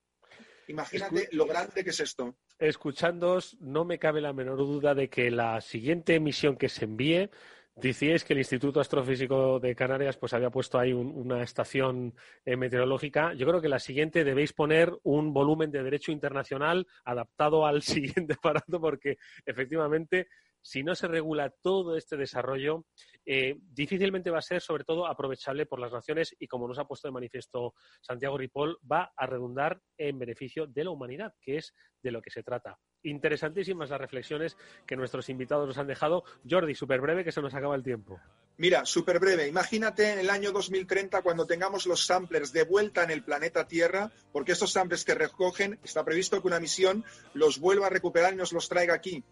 Imagínate lo grande que es esto. Escuchándoos, no me cabe la menor duda de que la siguiente misión que se envíe Decíais que el Instituto Astrofísico de Canarias pues había puesto ahí una estación eh, meteorológica. Yo creo que la siguiente debéis poner un volumen de derecho internacional adaptado al siguiente aparato porque efectivamente si no se regula todo este desarrollo, eh, difícilmente va a ser, sobre todo, aprovechable por las naciones y, como nos ha puesto de manifiesto Santiago Ripoll, va a redundar en beneficio de la humanidad, que es de lo que se trata. Interesantísimas las reflexiones que nuestros invitados nos han dejado. Jordi, súper breve, que se nos acaba el tiempo. Mira, súper breve. Imagínate en el año 2030 cuando tengamos los samplers de vuelta en el planeta Tierra, porque estos samplers que recogen, está previsto que una misión los vuelva a recuperar y nos los traiga aquí.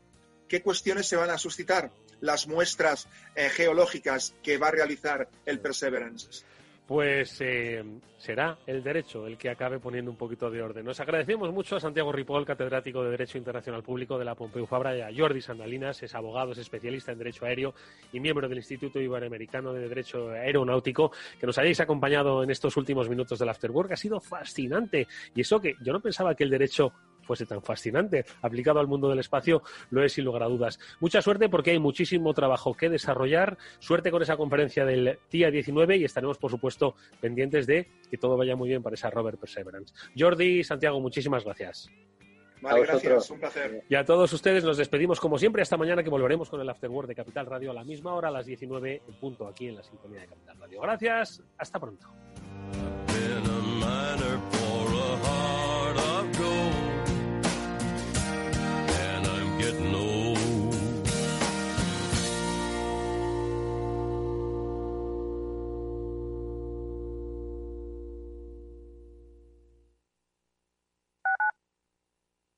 ¿Qué cuestiones se van a suscitar? Las muestras eh, geológicas que va a realizar el Perseverance. Pues eh, será el derecho el que acabe poniendo un poquito de orden. Nos agradecemos mucho a Santiago Ripoll, catedrático de Derecho Internacional Público de la Pompeu Fabra, y a Jordi Sandalinas, es abogado, es especialista en Derecho Aéreo y miembro del Instituto Iberoamericano de Derecho Aeronáutico, que nos hayáis acompañado en estos últimos minutos del Afterwork. Ha sido fascinante. Y eso que yo no pensaba que el derecho fuese tan fascinante. Aplicado al mundo del espacio, lo es sin lugar a dudas. Mucha suerte porque hay muchísimo trabajo que desarrollar. Suerte con esa conferencia del día 19 y estaremos, por supuesto, pendientes de que todo vaya muy bien para esa Robert Perseverance. Jordi, Santiago, muchísimas gracias. Vale, gracias, un placer. Y a todos ustedes nos despedimos como siempre hasta mañana que volveremos con el Afterword de Capital Radio a la misma hora, a las 19 en punto, aquí en la sintonía de Capital Radio. Gracias, hasta pronto.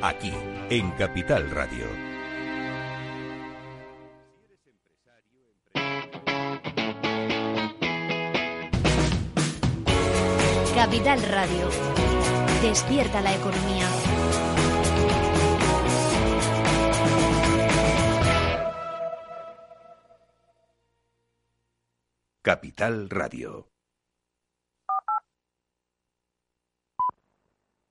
Aquí en Capital Radio. Capital Radio. Despierta la economía. Capital Radio.